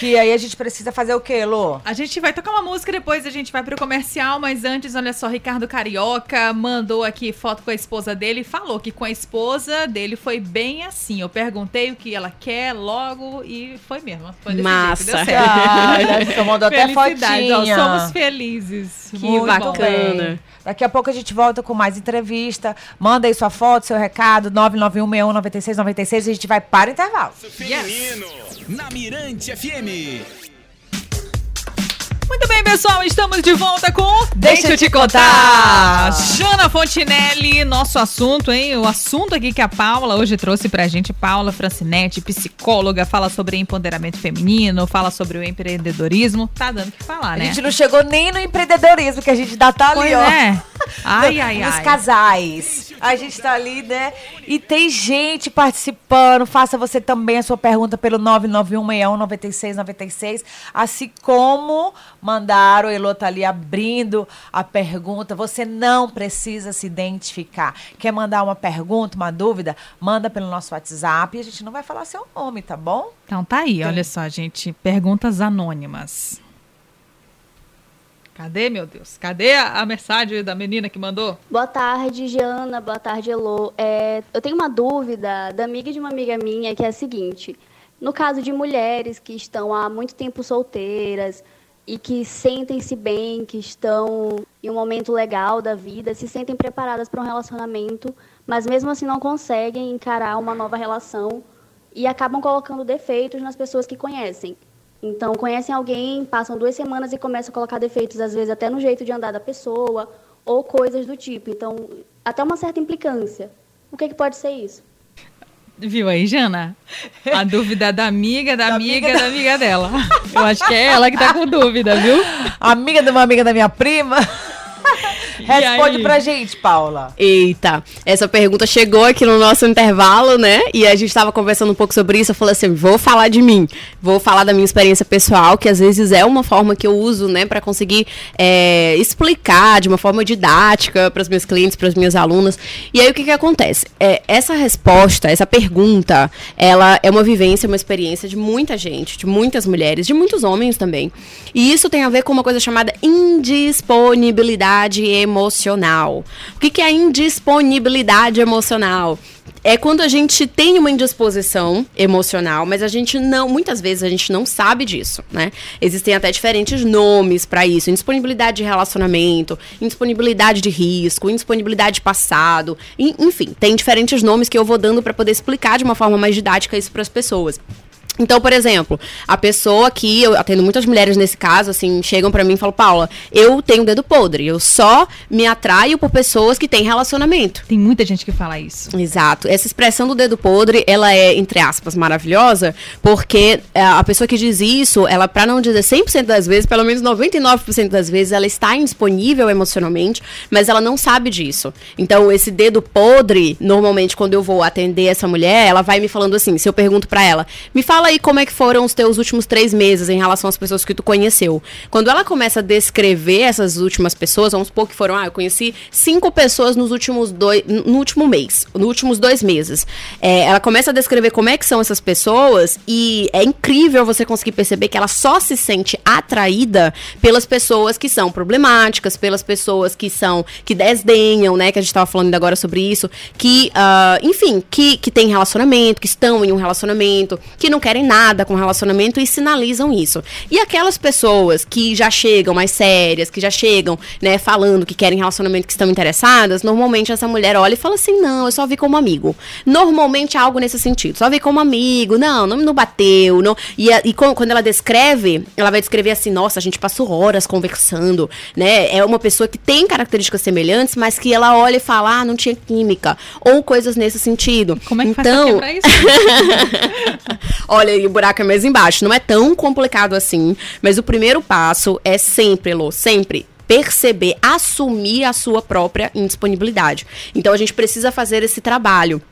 Que aí a gente precisa fazer o quê, Lô? A gente vai tocar uma música depois, a gente vai pro comercial, mas antes, olha só, Ricardo Carioca mandou aqui foto com a esposa dele e falou que com a esposa dele foi bem assim. Eu perguntei o que ela quer logo e foi foi mesmo. Foi Massa. Jeito, deu certo. Ah, mandou até fotinha. Ó, somos felizes. Que Muito bacana. Bem. Daqui a pouco a gente volta com mais entrevista. Manda aí sua foto, seu recado, 991619696 e a gente vai para o intervalo. Feminino, yes. na Mirante FM. Muito bem, pessoal, estamos de volta com Deixa, Deixa eu te contar. contar. Jana Fontinelli, nosso assunto, hein? O assunto aqui que a Paula hoje trouxe pra gente, Paula Francinete, psicóloga, fala sobre empoderamento feminino, fala sobre o empreendedorismo. Tá dando o que falar, né? A gente não chegou nem no empreendedorismo, que a gente ainda tá ali, pois ó. É. Ai, ai, Nos ai. casais. A gente tá ali, né? E tem gente participando. Faça você também a sua pergunta pelo 991 9696, assim como mandaram, o Elô tá ali abrindo a pergunta. Você não precisa se identificar. Quer mandar uma pergunta, uma dúvida? Manda pelo nosso WhatsApp e a gente não vai falar seu nome, tá bom? Então tá aí, Sim. olha só, gente. Perguntas anônimas. Cadê, meu Deus? Cadê a, a, mensagem da menina que mandou? Boa tarde, Giana. Boa tarde, Elô. É, eu tenho uma dúvida da amiga de uma amiga minha que é a seguinte. No caso de mulheres que estão há muito tempo solteiras e que sentem-se bem, que estão em um momento legal da vida, se sentem preparadas para um relacionamento, mas mesmo assim não conseguem encarar uma nova relação e acabam colocando defeitos nas pessoas que conhecem. Então, conhecem alguém, passam duas semanas e começam a colocar defeitos, às vezes até no jeito de andar da pessoa, ou coisas do tipo. Então, até uma certa implicância. O que, que pode ser isso? Viu aí, Jana? A dúvida da amiga, da, da amiga, amiga da... da amiga dela. Eu acho que é ela que tá com dúvida, viu? Amiga de uma amiga da minha prima. Responde pra gente, Paula. Eita, essa pergunta chegou aqui no nosso intervalo, né? E a gente tava conversando um pouco sobre isso. Eu falei assim: vou falar de mim, vou falar da minha experiência pessoal, que às vezes é uma forma que eu uso, né, para conseguir é, explicar de uma forma didática para os meus clientes, para as minhas alunas. E aí o que que acontece? É, essa resposta, essa pergunta, ela é uma vivência, uma experiência de muita gente, de muitas mulheres, de muitos homens também. E isso tem a ver com uma coisa chamada indisponibilidade emocional emocional. O que, que é indisponibilidade emocional? é quando a gente tem uma indisposição emocional, mas a gente não, muitas vezes a gente não sabe disso, né? Existem até diferentes nomes para isso: indisponibilidade de relacionamento, indisponibilidade de risco, indisponibilidade de passado, enfim, tem diferentes nomes que eu vou dando para poder explicar de uma forma mais didática isso para as pessoas. Então, por exemplo, a pessoa aqui, eu atendo muitas mulheres nesse caso, assim, chegam para mim e falam, Paula, eu tenho dedo podre, eu só me atraio por pessoas que têm relacionamento. Tem muita gente que fala isso. Exato. Essa expressão do dedo podre, ela é, entre aspas, maravilhosa, porque é, a pessoa que diz isso, ela, para não dizer 100% das vezes, pelo menos 99% das vezes, ela está indisponível emocionalmente, mas ela não sabe disso. Então, esse dedo podre, normalmente, quando eu vou atender essa mulher, ela vai me falando assim, se eu pergunto para ela, me fala aí como é que foram os teus últimos três meses em relação às pessoas que tu conheceu. Quando ela começa a descrever essas últimas pessoas, vamos supor que foram, ah, eu conheci cinco pessoas nos últimos dois, no último mês, nos últimos dois meses. É, ela começa a descrever como é que são essas pessoas e é incrível você conseguir perceber que ela só se sente atraída pelas pessoas que são problemáticas, pelas pessoas que são, que desdenham, né, que a gente estava falando agora sobre isso, que, uh, enfim, que, que tem relacionamento, que estão em um relacionamento, que não querem querem nada com relacionamento e sinalizam isso. E aquelas pessoas que já chegam mais sérias, que já chegam, né, falando que querem relacionamento, que estão interessadas, normalmente essa mulher olha e fala assim: não, eu só vi como amigo. Normalmente é algo nesse sentido. Só vi como amigo, não, não, não bateu. Não. E, e quando ela descreve, ela vai descrever assim: nossa, a gente passou horas conversando, né? É uma pessoa que tem características semelhantes, mas que ela olha e fala: ah, não tinha química. Ou coisas nesse sentido. Como é que então... faz pra isso? olha, o buraco é mais embaixo. Não é tão complicado assim, mas o primeiro passo é sempre, Lô, sempre perceber, assumir a sua própria indisponibilidade. Então a gente precisa fazer esse trabalho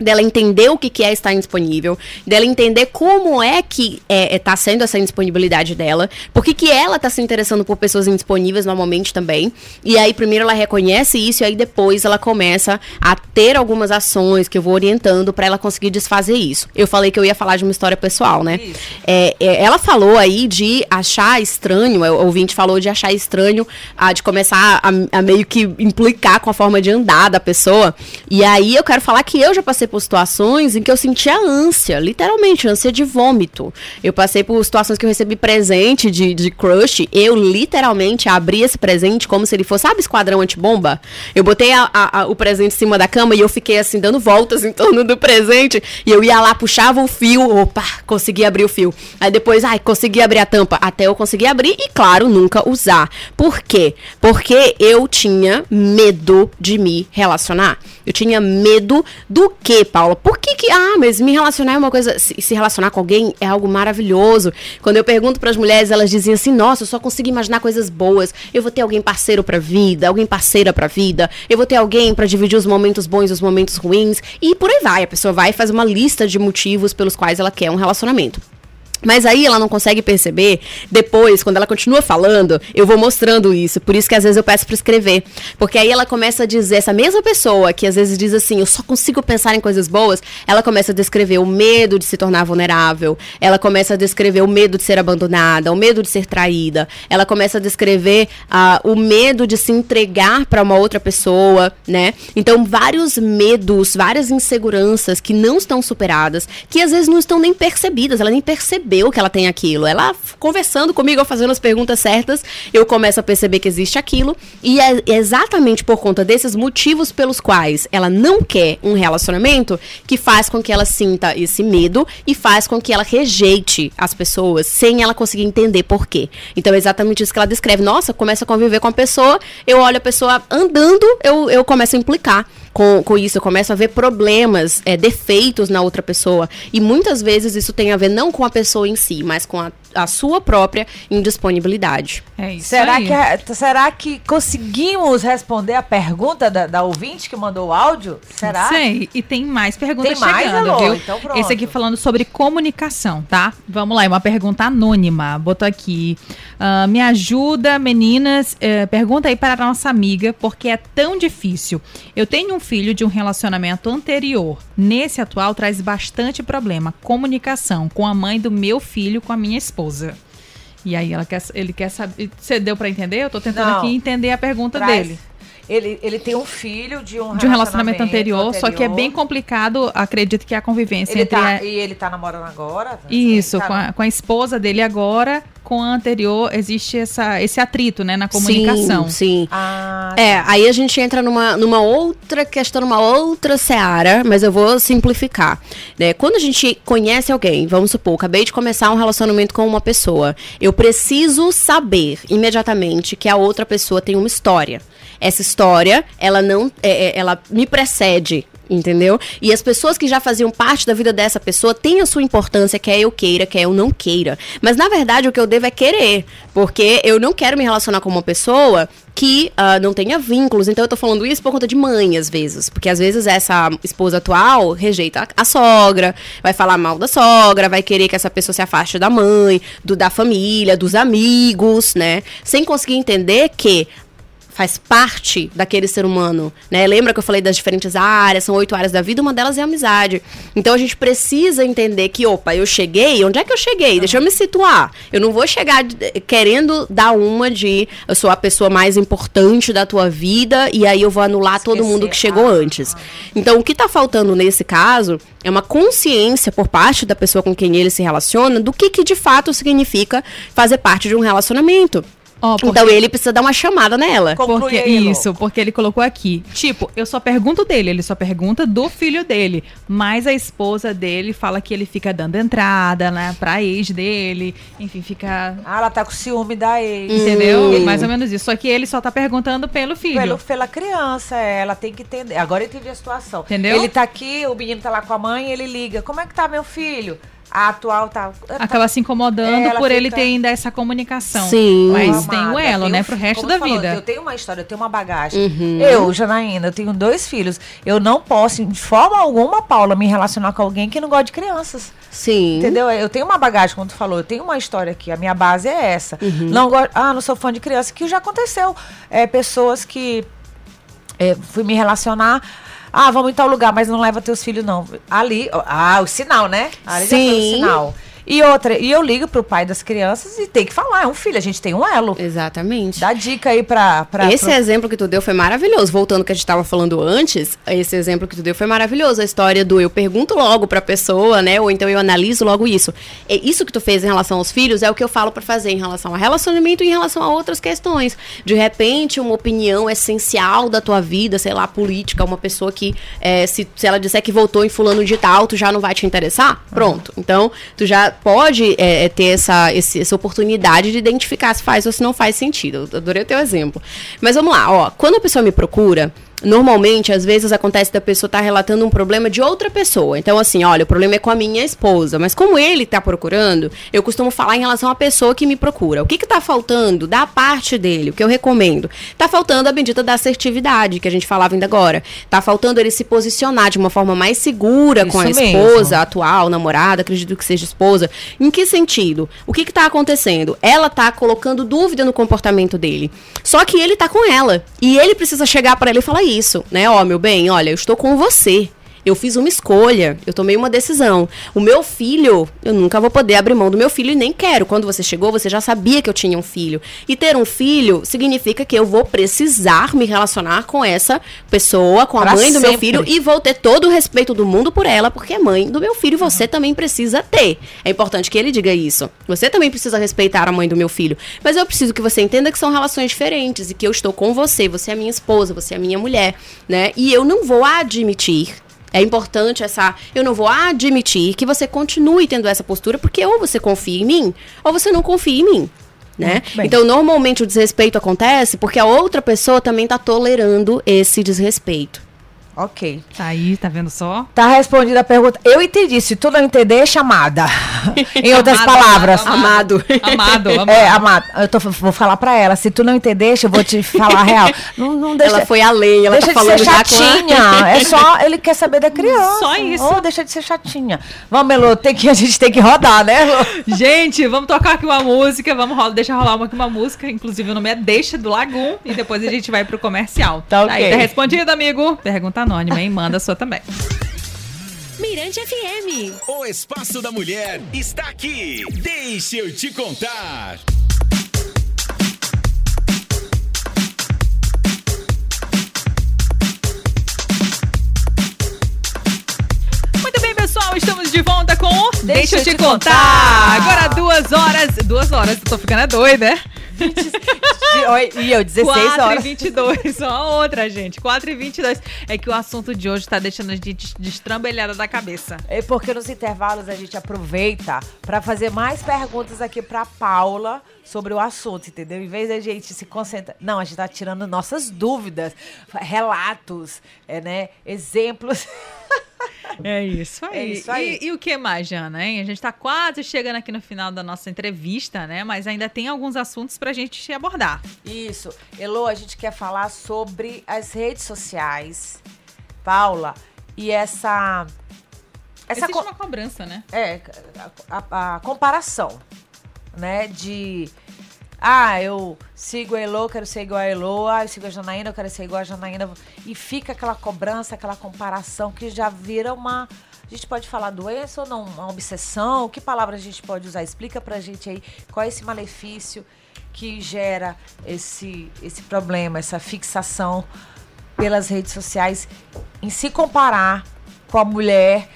dela entender o que, que é estar indisponível, dela entender como é que é, é, tá sendo essa indisponibilidade dela, por que, que ela tá se interessando por pessoas indisponíveis normalmente também. E aí, primeiro ela reconhece isso, e aí depois ela começa a ter algumas ações que eu vou orientando para ela conseguir desfazer isso. Eu falei que eu ia falar de uma história pessoal, né? É, é, ela falou aí de achar estranho, o ouvinte falou de achar estranho, a, de começar a, a meio que implicar com a forma de andar da pessoa. E aí eu quero falar que eu já passei por situações em que eu sentia ânsia, literalmente, ânsia de vômito. Eu passei por situações que eu recebi presente de, de crush, eu literalmente abri esse presente como se ele fosse, sabe, esquadrão antibomba? Eu botei a, a, a, o presente em cima da cama e eu fiquei assim, dando voltas em torno do presente, e eu ia lá, puxava o fio, opa, consegui abrir o fio. Aí depois, ai, consegui abrir a tampa, até eu conseguir abrir e, claro, nunca usar. Por quê? Porque eu tinha medo de me relacionar. Eu tinha medo do Paula? Por que que... Ah, mas me relacionar é uma coisa... Se, se relacionar com alguém é algo maravilhoso. Quando eu pergunto para as mulheres, elas dizem assim, nossa, eu só consigo imaginar coisas boas. Eu vou ter alguém parceiro pra vida, alguém parceira pra vida. Eu vou ter alguém para dividir os momentos bons e os momentos ruins. E por aí vai. A pessoa vai e faz uma lista de motivos pelos quais ela quer um relacionamento. Mas aí ela não consegue perceber. Depois, quando ela continua falando, eu vou mostrando isso. Por isso que às vezes eu peço para escrever. Porque aí ela começa a dizer, essa mesma pessoa que às vezes diz assim, eu só consigo pensar em coisas boas, ela começa a descrever o medo de se tornar vulnerável. Ela começa a descrever o medo de ser abandonada, o medo de ser traída. Ela começa a descrever uh, o medo de se entregar para uma outra pessoa, né? Então, vários medos, várias inseguranças que não estão superadas, que às vezes não estão nem percebidas, ela nem percebe percebeu que ela tem aquilo. Ela conversando comigo, fazendo as perguntas certas, eu começo a perceber que existe aquilo. E é exatamente por conta desses motivos pelos quais ela não quer um relacionamento que faz com que ela sinta esse medo e faz com que ela rejeite as pessoas sem ela conseguir entender por quê. Então é exatamente isso que ela descreve. Nossa, começa a conviver com a pessoa, eu olho a pessoa andando, eu, eu começo a implicar com, com isso, eu começo a ver problemas, é, defeitos na outra pessoa. E muitas vezes isso tem a ver não com a pessoa em si, mas com a, a sua própria indisponibilidade. É isso será aí. Que, será que conseguimos responder a pergunta da, da ouvinte que mandou o áudio? Será? Sei, e tem mais perguntas tem mais, chegando, Alô? viu? Então pronto. Esse aqui falando sobre comunicação, tá? Vamos lá, é uma pergunta anônima. Botou aqui. Uh, me ajuda, meninas. Uh, pergunta aí para a nossa amiga, porque é tão difícil. Eu tenho um filho de um relacionamento anterior. Nesse atual traz bastante problema. Comunicação com a mãe do meu filho, com a minha esposa. E aí ela quer, ele quer saber. Você deu para entender? Eu tô tentando Não, aqui entender a pergunta traz. dele. Ele, ele tem um filho de um, de um relacionamento anterior, anterior, só que é bem complicado, acredito que a convivência ele entre. Tá, a... E ele tá namorando agora? Isso, tá com, a, com a esposa dele agora, com a anterior, existe essa, esse atrito, né, na comunicação. Sim, sim. Ah, é, aí a gente entra numa, numa outra questão, numa outra seara, mas eu vou simplificar. Né? Quando a gente conhece alguém, vamos supor, acabei de começar um relacionamento com uma pessoa, eu preciso saber imediatamente que a outra pessoa tem uma história essa história, ela não, é, é, ela me precede, entendeu? E as pessoas que já faziam parte da vida dessa pessoa têm a sua importância, quer eu queira, quer eu não queira. Mas na verdade o que eu devo é querer, porque eu não quero me relacionar com uma pessoa que uh, não tenha vínculos. Então eu tô falando isso por conta de mãe, às vezes. Porque às vezes essa esposa atual rejeita a, a sogra, vai falar mal da sogra, vai querer que essa pessoa se afaste da mãe, do, da família, dos amigos, né? Sem conseguir entender que faz parte daquele ser humano, né? Lembra que eu falei das diferentes áreas, são oito áreas da vida, uma delas é a amizade. Então a gente precisa entender que, opa, eu cheguei, onde é que eu cheguei? Deixa eu me situar. Eu não vou chegar querendo dar uma de eu sou a pessoa mais importante da tua vida e aí eu vou anular Esquecer. todo mundo que chegou ah, antes. Então o que está faltando nesse caso é uma consciência por parte da pessoa com quem ele se relaciona do que, que de fato significa fazer parte de um relacionamento. Oh, porque... Então ele precisa dar uma chamada nela. Porque, isso, porque ele colocou aqui. Tipo, eu só pergunto dele, ele só pergunta do filho dele. Mas a esposa dele fala que ele fica dando entrada, né, pra ex dele. Enfim, fica. Ah, ela tá com ciúme da ex. Entendeu? Hum. Mais ou menos isso. Só que ele só tá perguntando pelo filho. Pelo, pela criança, é, ela tem que entender. Agora eu entendi a situação. Entendeu? Ele tá aqui, o menino tá lá com a mãe, ele liga. Como é que tá meu filho? A atual tá. Acaba tá, se incomodando por ele ter ainda essa comunicação. Sim. Mas tem o elo, né? Pro resto da falou, vida. Eu tenho uma história, eu tenho uma bagagem. Uhum. Eu, Janaína, eu tenho dois filhos. Eu não posso, de forma alguma, Paula, me relacionar com alguém que não gosta de crianças. Sim. Entendeu? Eu tenho uma bagagem, como tu falou, eu tenho uma história aqui. A minha base é essa. Uhum. Não gosto. Ah, não sou fã de criança, que já aconteceu. É, pessoas que. É, fui me relacionar ah, vamos em tal lugar, mas não leva teus filhos, não. Ali, ah, o sinal, né? Ali Sim. já foi o sinal. E outra, e eu ligo pro pai das crianças e tem que falar, é um filho, a gente tem um elo. Exatamente. Dá dica aí pra. pra esse pro... exemplo que tu deu foi maravilhoso. Voltando ao que a gente tava falando antes, esse exemplo que tu deu foi maravilhoso. A história do eu pergunto logo pra pessoa, né? Ou então eu analiso logo isso. E isso que tu fez em relação aos filhos é o que eu falo para fazer em relação a relacionamento e em relação a outras questões. De repente, uma opinião essencial da tua vida, sei lá, política, uma pessoa que, é, se, se ela disser que votou em fulano de tal, tu já não vai te interessar? Pronto. Então, tu já pode é, é, ter essa, esse, essa oportunidade de identificar se faz ou se não faz sentido. Eu adorei o teu exemplo. Mas vamos lá, ó. Quando a pessoa me procura, Normalmente, às vezes acontece da pessoa estar tá relatando um problema de outra pessoa. Então, assim, olha, o problema é com a minha esposa. Mas como ele está procurando, eu costumo falar em relação à pessoa que me procura. O que está faltando da parte dele? O que eu recomendo? Está faltando a bendita da assertividade, que a gente falava ainda agora. Está faltando ele se posicionar de uma forma mais segura Isso com a esposa mesmo. atual, namorada, acredito que seja esposa. Em que sentido? O que está acontecendo? Ela está colocando dúvida no comportamento dele. Só que ele está com ela. E ele precisa chegar para ela e falar isso, né? Ó, meu bem, olha, eu estou com você. Eu fiz uma escolha, eu tomei uma decisão. O meu filho, eu nunca vou poder abrir mão do meu filho e nem quero. Quando você chegou, você já sabia que eu tinha um filho. E ter um filho significa que eu vou precisar me relacionar com essa pessoa, com a pra mãe do sempre. meu filho, e vou ter todo o respeito do mundo por ela, porque é mãe do meu filho e você também precisa ter. É importante que ele diga isso. Você também precisa respeitar a mãe do meu filho. Mas eu preciso que você entenda que são relações diferentes e que eu estou com você, você é minha esposa, você é minha mulher, né? E eu não vou admitir é importante essa. Eu não vou admitir que você continue tendo essa postura, porque ou você confia em mim, ou você não confia em mim. Né? Então, normalmente o desrespeito acontece porque a outra pessoa também está tolerando esse desrespeito. Ok. Tá aí, tá vendo só? Tá respondida a pergunta. Eu entendi. Se tu não entender, é chamada. em outras amado, palavras. Amado. Amado. amado. É, amado. Eu tô, vou falar pra ela. Se tu não entender, eu vou te falar a real. Não, não deixa, ela foi além. Ela deixa tá de ser chatinha. É só, ele quer saber da criança. Só isso. Ou deixa de ser chatinha. Vamos, Elô, tem que, a gente tem que rodar, né, Elô? Gente, vamos tocar aqui uma música. Vamos rolar, deixa rolar uma, uma música. Inclusive, o nome é Deixa do Lagum. E depois a gente vai pro comercial. Tá ok. Aí, tá respondido, amigo. Pergunta anônima, hein? Manda a sua também. Mirante FM. O Espaço da Mulher está aqui. Deixa eu te contar. Muito bem, pessoal, estamos de volta com Deixa, Deixa eu te, contar. contar. Agora duas horas. Duas horas, eu tô ficando doida, né? E eu, 16 4 horas. 4 e 22, só outra, gente. 4 e 22. É que o assunto de hoje tá deixando a gente destrambelhada da cabeça. É porque nos intervalos a gente aproveita para fazer mais perguntas aqui pra Paula sobre o assunto, entendeu? Em vez da gente se concentrar. Não, a gente tá tirando nossas dúvidas, relatos, é, né? Exemplos. É isso aí. É isso aí. E, e, o que mais, Jana, hein? A gente está quase chegando aqui no final da nossa entrevista, né? Mas ainda tem alguns assuntos para a gente abordar. Isso. Elo, a gente quer falar sobre as redes sociais. Paula, e essa... essa Existe uma cobrança, né? É, a, a, a comparação, né? De ah, eu sigo a Elo, quero ser igual a Elo. Ah, eu sigo a Janaína, eu quero ser igual a Janaína. E fica aquela cobrança, aquela comparação que já vira uma. A gente pode falar doença ou não? Uma obsessão? Que palavra a gente pode usar? Explica pra gente aí qual é esse malefício que gera esse, esse problema, essa fixação pelas redes sociais em se comparar com a mulher.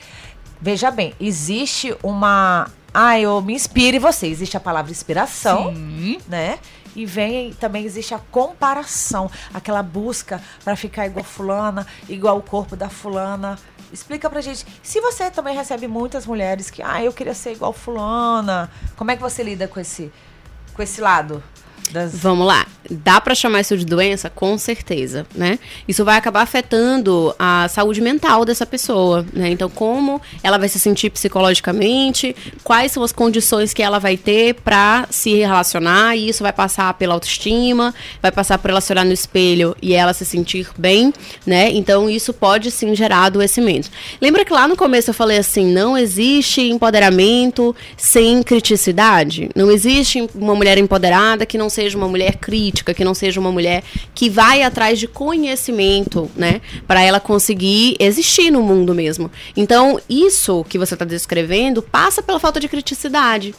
Veja bem, existe uma ah, eu me inspire você. Existe a palavra inspiração, Sim. né? E vem também existe a comparação, aquela busca para ficar igual fulana, igual o corpo da fulana. Explica pra gente. Se você também recebe muitas mulheres que, ah, eu queria ser igual fulana, como é que você lida com esse com esse lado? Das... Vamos lá. Dá para chamar isso de doença? Com certeza, né? Isso vai acabar afetando a saúde mental dessa pessoa, né? Então, como ela vai se sentir psicologicamente, quais são as condições que ela vai ter para se relacionar, e isso vai passar pela autoestima, vai passar por ela se olhar no espelho e ela se sentir bem, né? Então, isso pode sim gerar adoecimento. Lembra que lá no começo eu falei assim: não existe empoderamento sem criticidade? Não existe uma mulher empoderada que não seja uma mulher crítica, que não seja uma mulher que vai atrás de conhecimento, né? Para ela conseguir existir no mundo mesmo. Então, isso que você está descrevendo passa pela falta de criticidade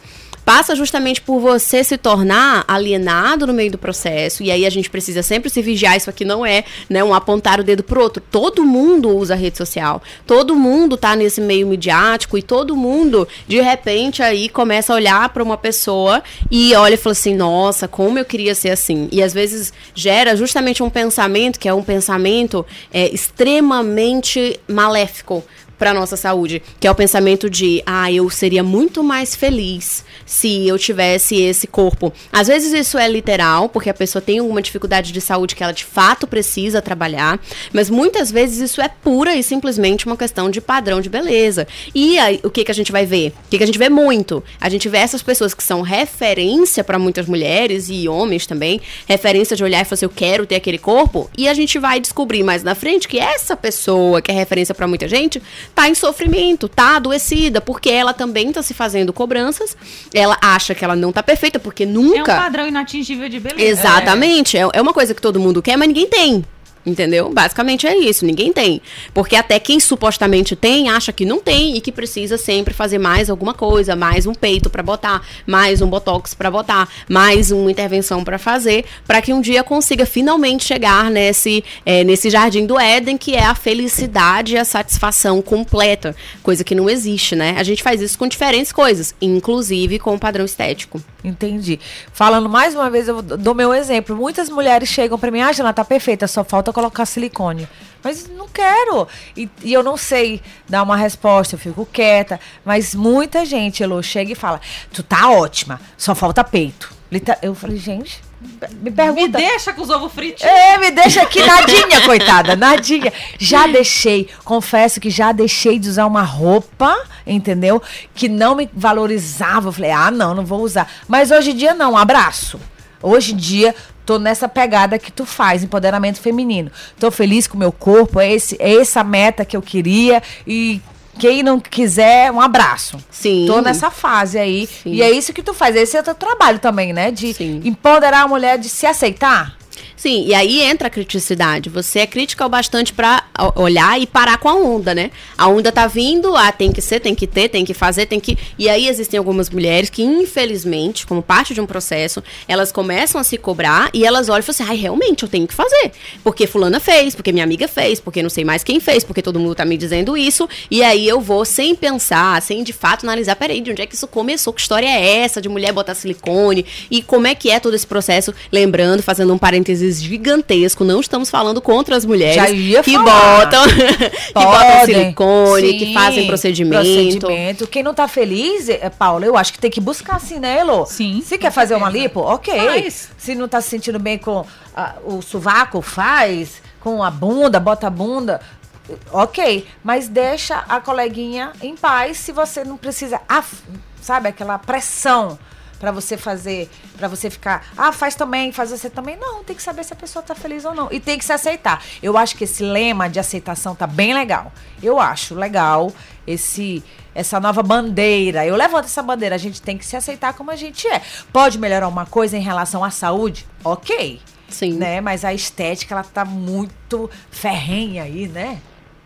passa justamente por você se tornar alienado no meio do processo. E aí a gente precisa sempre se vigiar. Isso aqui não é né, um apontar o dedo pro outro. Todo mundo usa rede social. Todo mundo tá nesse meio midiático e todo mundo, de repente, aí começa a olhar para uma pessoa e olha e fala assim: nossa, como eu queria ser assim. E às vezes gera justamente um pensamento que é um pensamento é, extremamente maléfico para nossa saúde, que é o pensamento de, ah, eu seria muito mais feliz se eu tivesse esse corpo. Às vezes isso é literal, porque a pessoa tem alguma dificuldade de saúde que ela de fato precisa trabalhar, mas muitas vezes isso é pura e simplesmente uma questão de padrão de beleza. E aí, o que que a gente vai ver? O que que a gente vê muito? A gente vê essas pessoas que são referência para muitas mulheres e homens também, referência de olhar e falar assim, eu quero ter aquele corpo, e a gente vai descobrir mais na frente que essa pessoa que é referência para muita gente tá em sofrimento, tá adoecida, porque ela também tá se fazendo cobranças, ela acha que ela não tá perfeita, porque nunca... É um padrão inatingível de beleza. Exatamente, é, é uma coisa que todo mundo quer, mas ninguém tem. Entendeu? Basicamente é isso, ninguém tem. Porque até quem supostamente tem, acha que não tem e que precisa sempre fazer mais alguma coisa, mais um peito para botar, mais um botox para botar, mais uma intervenção para fazer, para que um dia consiga finalmente chegar nesse, é, nesse jardim do Éden, que é a felicidade e a satisfação completa, coisa que não existe, né? A gente faz isso com diferentes coisas, inclusive com o padrão estético. Entendi. Falando mais uma vez, eu dou meu exemplo. Muitas mulheres chegam para mim, ah, Jana, tá perfeita, só falta colocar silicone. Mas não quero. E, e, eu não sei dar uma resposta, eu fico quieta. Mas muita gente, Elo, chega e fala: Tu tá ótima, só falta peito. Eu falei, gente, me pergunta. Me deixa com os ovos fritos. É, me deixa aqui nadinha, coitada, nadinha. Já deixei, confesso que já deixei de usar uma roupa, entendeu? Que não me valorizava. Eu falei, ah, não, não vou usar. Mas hoje em dia não, abraço. Hoje em dia, tô nessa pegada que tu faz, empoderamento feminino. Tô feliz com o meu corpo, é, esse, é essa meta que eu queria e quem não quiser, um abraço. Sim. Tô nessa fase aí. Sim. E é isso que tu faz. Esse é o teu trabalho também, né? De Sim. empoderar a mulher de se aceitar. Sim, e aí entra a criticidade. Você é crítica o bastante para olhar e parar com a onda, né? A onda tá vindo, ah, tem que ser, tem que ter, tem que fazer, tem que. E aí existem algumas mulheres que, infelizmente, como parte de um processo, elas começam a se cobrar e elas olham e falam assim: ai, realmente, eu tenho que fazer. Porque fulana fez, porque minha amiga fez, porque não sei mais quem fez, porque todo mundo tá me dizendo isso. E aí eu vou sem pensar, sem de fato analisar, peraí, de onde é que isso começou? Que história é essa de mulher botar silicone? E como é que é todo esse processo? Lembrando, fazendo um parênteses gigantesco. Não estamos falando contra as mulheres que botam, que botam silicone, Sim. que fazem procedimento. procedimento. Quem não tá feliz, é, Paula, eu acho que tem que buscar assim, né, Elo? Sim. Se quer fazer uma lipo, ok. Faz. Se não tá se sentindo bem com a, o sovaco, faz. Com a bunda, bota a bunda. Ok, mas deixa a coleguinha em paz se você não precisa, sabe, aquela pressão para você fazer, para você ficar, ah, faz também, faz você também. Não, tem que saber se a pessoa tá feliz ou não. E tem que se aceitar. Eu acho que esse lema de aceitação tá bem legal. Eu acho legal esse essa nova bandeira. Eu levanto essa bandeira, a gente tem que se aceitar como a gente é. Pode melhorar uma coisa em relação à saúde? OK. Sim. Né? Mas a estética ela tá muito ferrenha aí, né?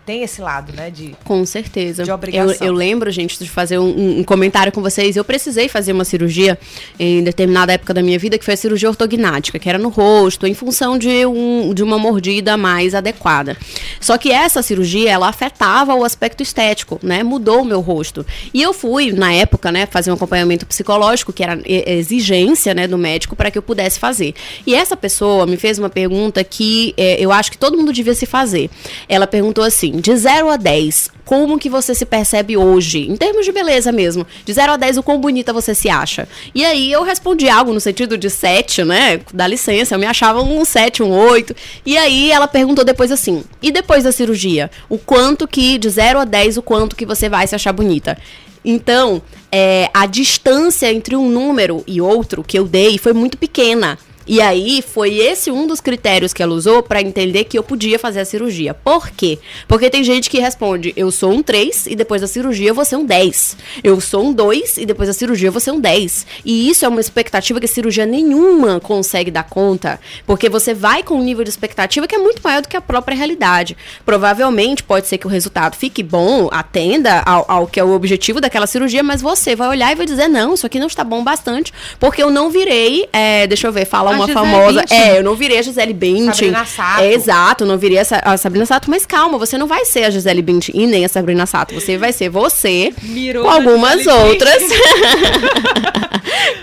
Tem esse lado, né? De, com certeza. De obrigação. Eu, eu lembro, gente, de fazer um, um, comentário com vocês. Eu precisei fazer uma cirurgia em determinada época da minha vida, que foi a cirurgia ortognática, que era no rosto, em função de, um, de uma mordida mais adequada. Só que essa cirurgia, ela afetava o aspecto estético, né? Mudou o meu rosto. E eu fui, na época, né, fazer um acompanhamento psicológico, que era exigência, né, do médico, para que eu pudesse fazer. E essa pessoa me fez uma pergunta que é, eu acho que todo mundo devia se fazer. Ela perguntou assim: de 0 a 10, como que você se percebe hoje? Em termos de beleza mesmo. De 0 a 10, o quão bonita você se acha? E aí eu respondi algo no sentido de 7, né? Dá licença, eu me achava um 7, um 8. E aí ela perguntou depois assim: e depois da cirurgia? O quanto que, de 0 a 10, o quanto que você vai se achar bonita? Então, é, a distância entre um número e outro que eu dei foi muito pequena. E aí foi esse um dos critérios que ela usou para entender que eu podia fazer a cirurgia. Por quê? Porque tem gente que responde: eu sou um 3 e depois da cirurgia eu vou ser um 10. Eu sou um 2 e depois da cirurgia eu vou ser um 10. E isso é uma expectativa que cirurgia nenhuma consegue dar conta, porque você vai com um nível de expectativa que é muito maior do que a própria realidade. Provavelmente pode ser que o resultado fique bom, atenda ao, ao que é o objetivo daquela cirurgia, mas você vai olhar e vai dizer: não, isso aqui não está bom bastante, porque eu não virei, é, deixa eu ver, fala uma famosa. É, eu não virei a Gisele Bündchen. Sabrina Sato. É, exato, não virei a, a, Sabrina Sato, mas calma, você não vai ser a Gisele Bündchen e nem a Sabrina Sato. Você vai ser você Mirou com algumas outras.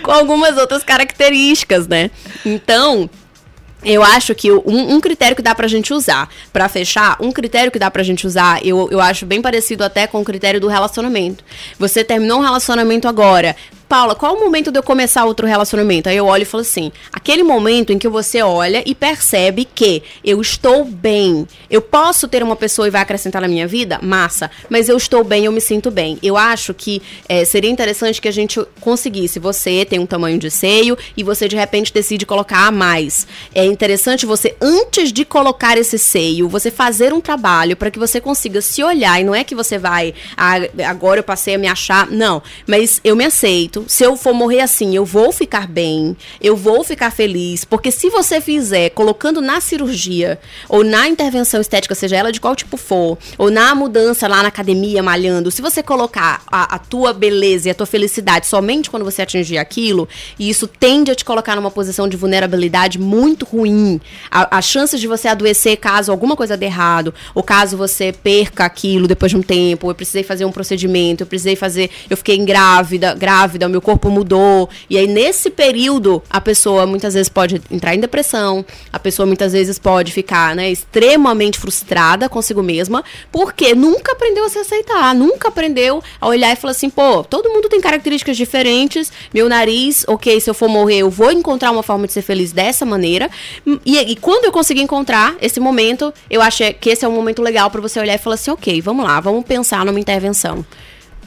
com algumas outras características, né? Então, Eu acho que um, um, critério que dá pra gente usar, para fechar, um critério que dá pra gente usar, eu, eu acho bem parecido até com o critério do relacionamento. Você terminou um relacionamento agora, Paula, qual o momento de eu começar outro relacionamento? Aí eu olho e falo assim: aquele momento em que você olha e percebe que eu estou bem. Eu posso ter uma pessoa e vai acrescentar na minha vida? Massa. Mas eu estou bem, eu me sinto bem. Eu acho que é, seria interessante que a gente conseguisse. Você tem um tamanho de seio e você de repente decide colocar a mais. É interessante você, antes de colocar esse seio, você fazer um trabalho para que você consiga se olhar. E não é que você vai, ah, agora eu passei a me achar. Não. Mas eu me aceito se eu for morrer assim, eu vou ficar bem, eu vou ficar feliz. Porque se você fizer colocando na cirurgia ou na intervenção estética, seja ela de qual tipo for, ou na mudança lá na academia, malhando, se você colocar a, a tua beleza e a tua felicidade somente quando você atingir aquilo, e isso tende a te colocar numa posição de vulnerabilidade muito ruim. As chances de você adoecer caso alguma coisa dê errado, ou caso você perca aquilo depois de um tempo, eu precisei fazer um procedimento, eu precisei fazer, eu fiquei grávida, grávida meu corpo mudou. E aí, nesse período, a pessoa muitas vezes pode entrar em depressão, a pessoa muitas vezes pode ficar, né, extremamente frustrada consigo mesma, porque nunca aprendeu a se aceitar, nunca aprendeu a olhar e falar assim, pô, todo mundo tem características diferentes, meu nariz, ok, se eu for morrer, eu vou encontrar uma forma de ser feliz dessa maneira. E, e quando eu conseguir encontrar esse momento, eu acho que esse é um momento legal para você olhar e falar assim, ok, vamos lá, vamos pensar numa intervenção.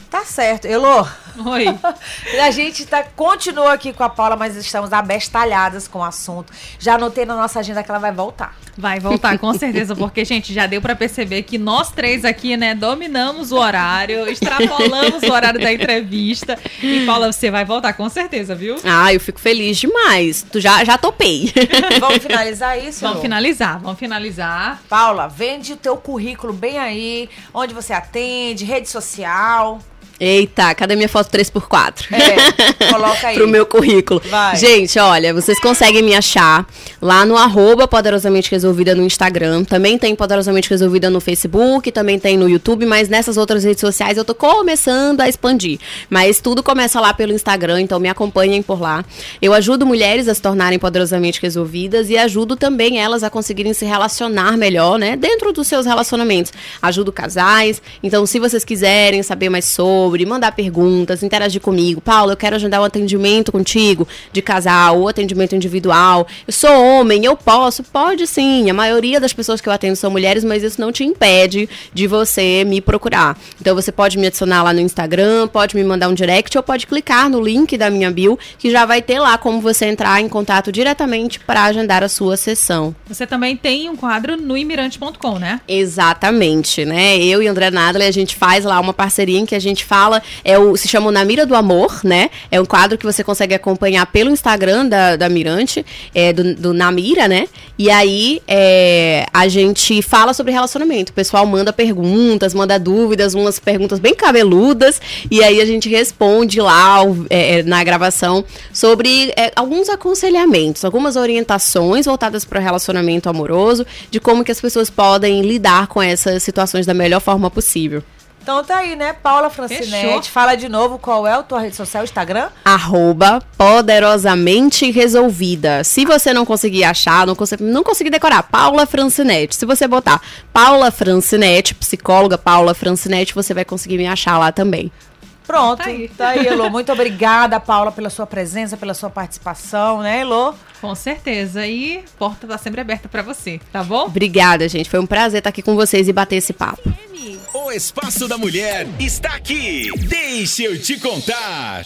Tá certo. Elô. Oi. a gente tá, continua aqui com a Paula, mas estamos abestalhadas com o assunto. Já anotei na nossa agenda que ela vai voltar. Vai voltar, com certeza, porque, gente, já deu para perceber que nós três aqui, né, dominamos o horário, extrapolamos o horário da entrevista. E, Paula, você vai voltar, com certeza, viu? Ah, eu fico feliz demais. Tu já, já topei. Vamos finalizar isso? Vamos finalizar, vamos finalizar. Paula, vende o teu currículo bem aí, onde você atende, rede social. Eita, cadê minha foto 3x4? É, coloca aí. Pro meu currículo. Vai. Gente, olha, vocês conseguem me achar lá no arroba Poderosamente Resolvida no Instagram. Também tem Poderosamente Resolvida no Facebook, também tem no YouTube, mas nessas outras redes sociais eu tô começando a expandir. Mas tudo começa lá pelo Instagram, então me acompanhem por lá. Eu ajudo mulheres a se tornarem poderosamente resolvidas e ajudo também elas a conseguirem se relacionar melhor, né? Dentro dos seus relacionamentos. Ajudo casais. Então, se vocês quiserem saber mais sobre sobre, mandar perguntas, interagir comigo. Paulo, eu quero agendar um atendimento contigo de casal ou atendimento individual. Eu sou homem, eu posso? Pode sim. A maioria das pessoas que eu atendo são mulheres, mas isso não te impede de você me procurar. Então você pode me adicionar lá no Instagram, pode me mandar um direct ou pode clicar no link da minha bio, que já vai ter lá como você entrar em contato diretamente para agendar a sua sessão. Você também tem um quadro no imirante.com, né? Exatamente, né? Eu e André Nadler, a gente faz lá uma parceria em que a gente faz fala, é o, se chama Na Mira do Amor, né? É um quadro que você consegue acompanhar pelo Instagram da, da Mirante, é, do, do Namira, né? E aí é, a gente fala sobre relacionamento. O pessoal manda perguntas, manda dúvidas, umas perguntas bem cabeludas, e aí a gente responde lá é, é, na gravação sobre é, alguns aconselhamentos, algumas orientações voltadas para o relacionamento amoroso, de como que as pessoas podem lidar com essas situações da melhor forma possível. Então tá aí, né? Paula Francinete. Fala de novo qual é a tua rede social, Instagram? Arroba poderosamente resolvida. Se você não conseguir achar, não, conseguir, não conseguir decorar, Paula Francinete. Se você botar Paula Francinete, psicóloga Paula Francinete, você vai conseguir me achar lá também. Pronto, tá aí, tá aí Elô. Muito obrigada, Paula, pela sua presença, pela sua participação, né, Elô? Com certeza. E porta tá sempre aberta para você, tá bom? Obrigada, gente. Foi um prazer estar aqui com vocês e bater esse papo. O Espaço da Mulher está aqui. Deixa eu te contar.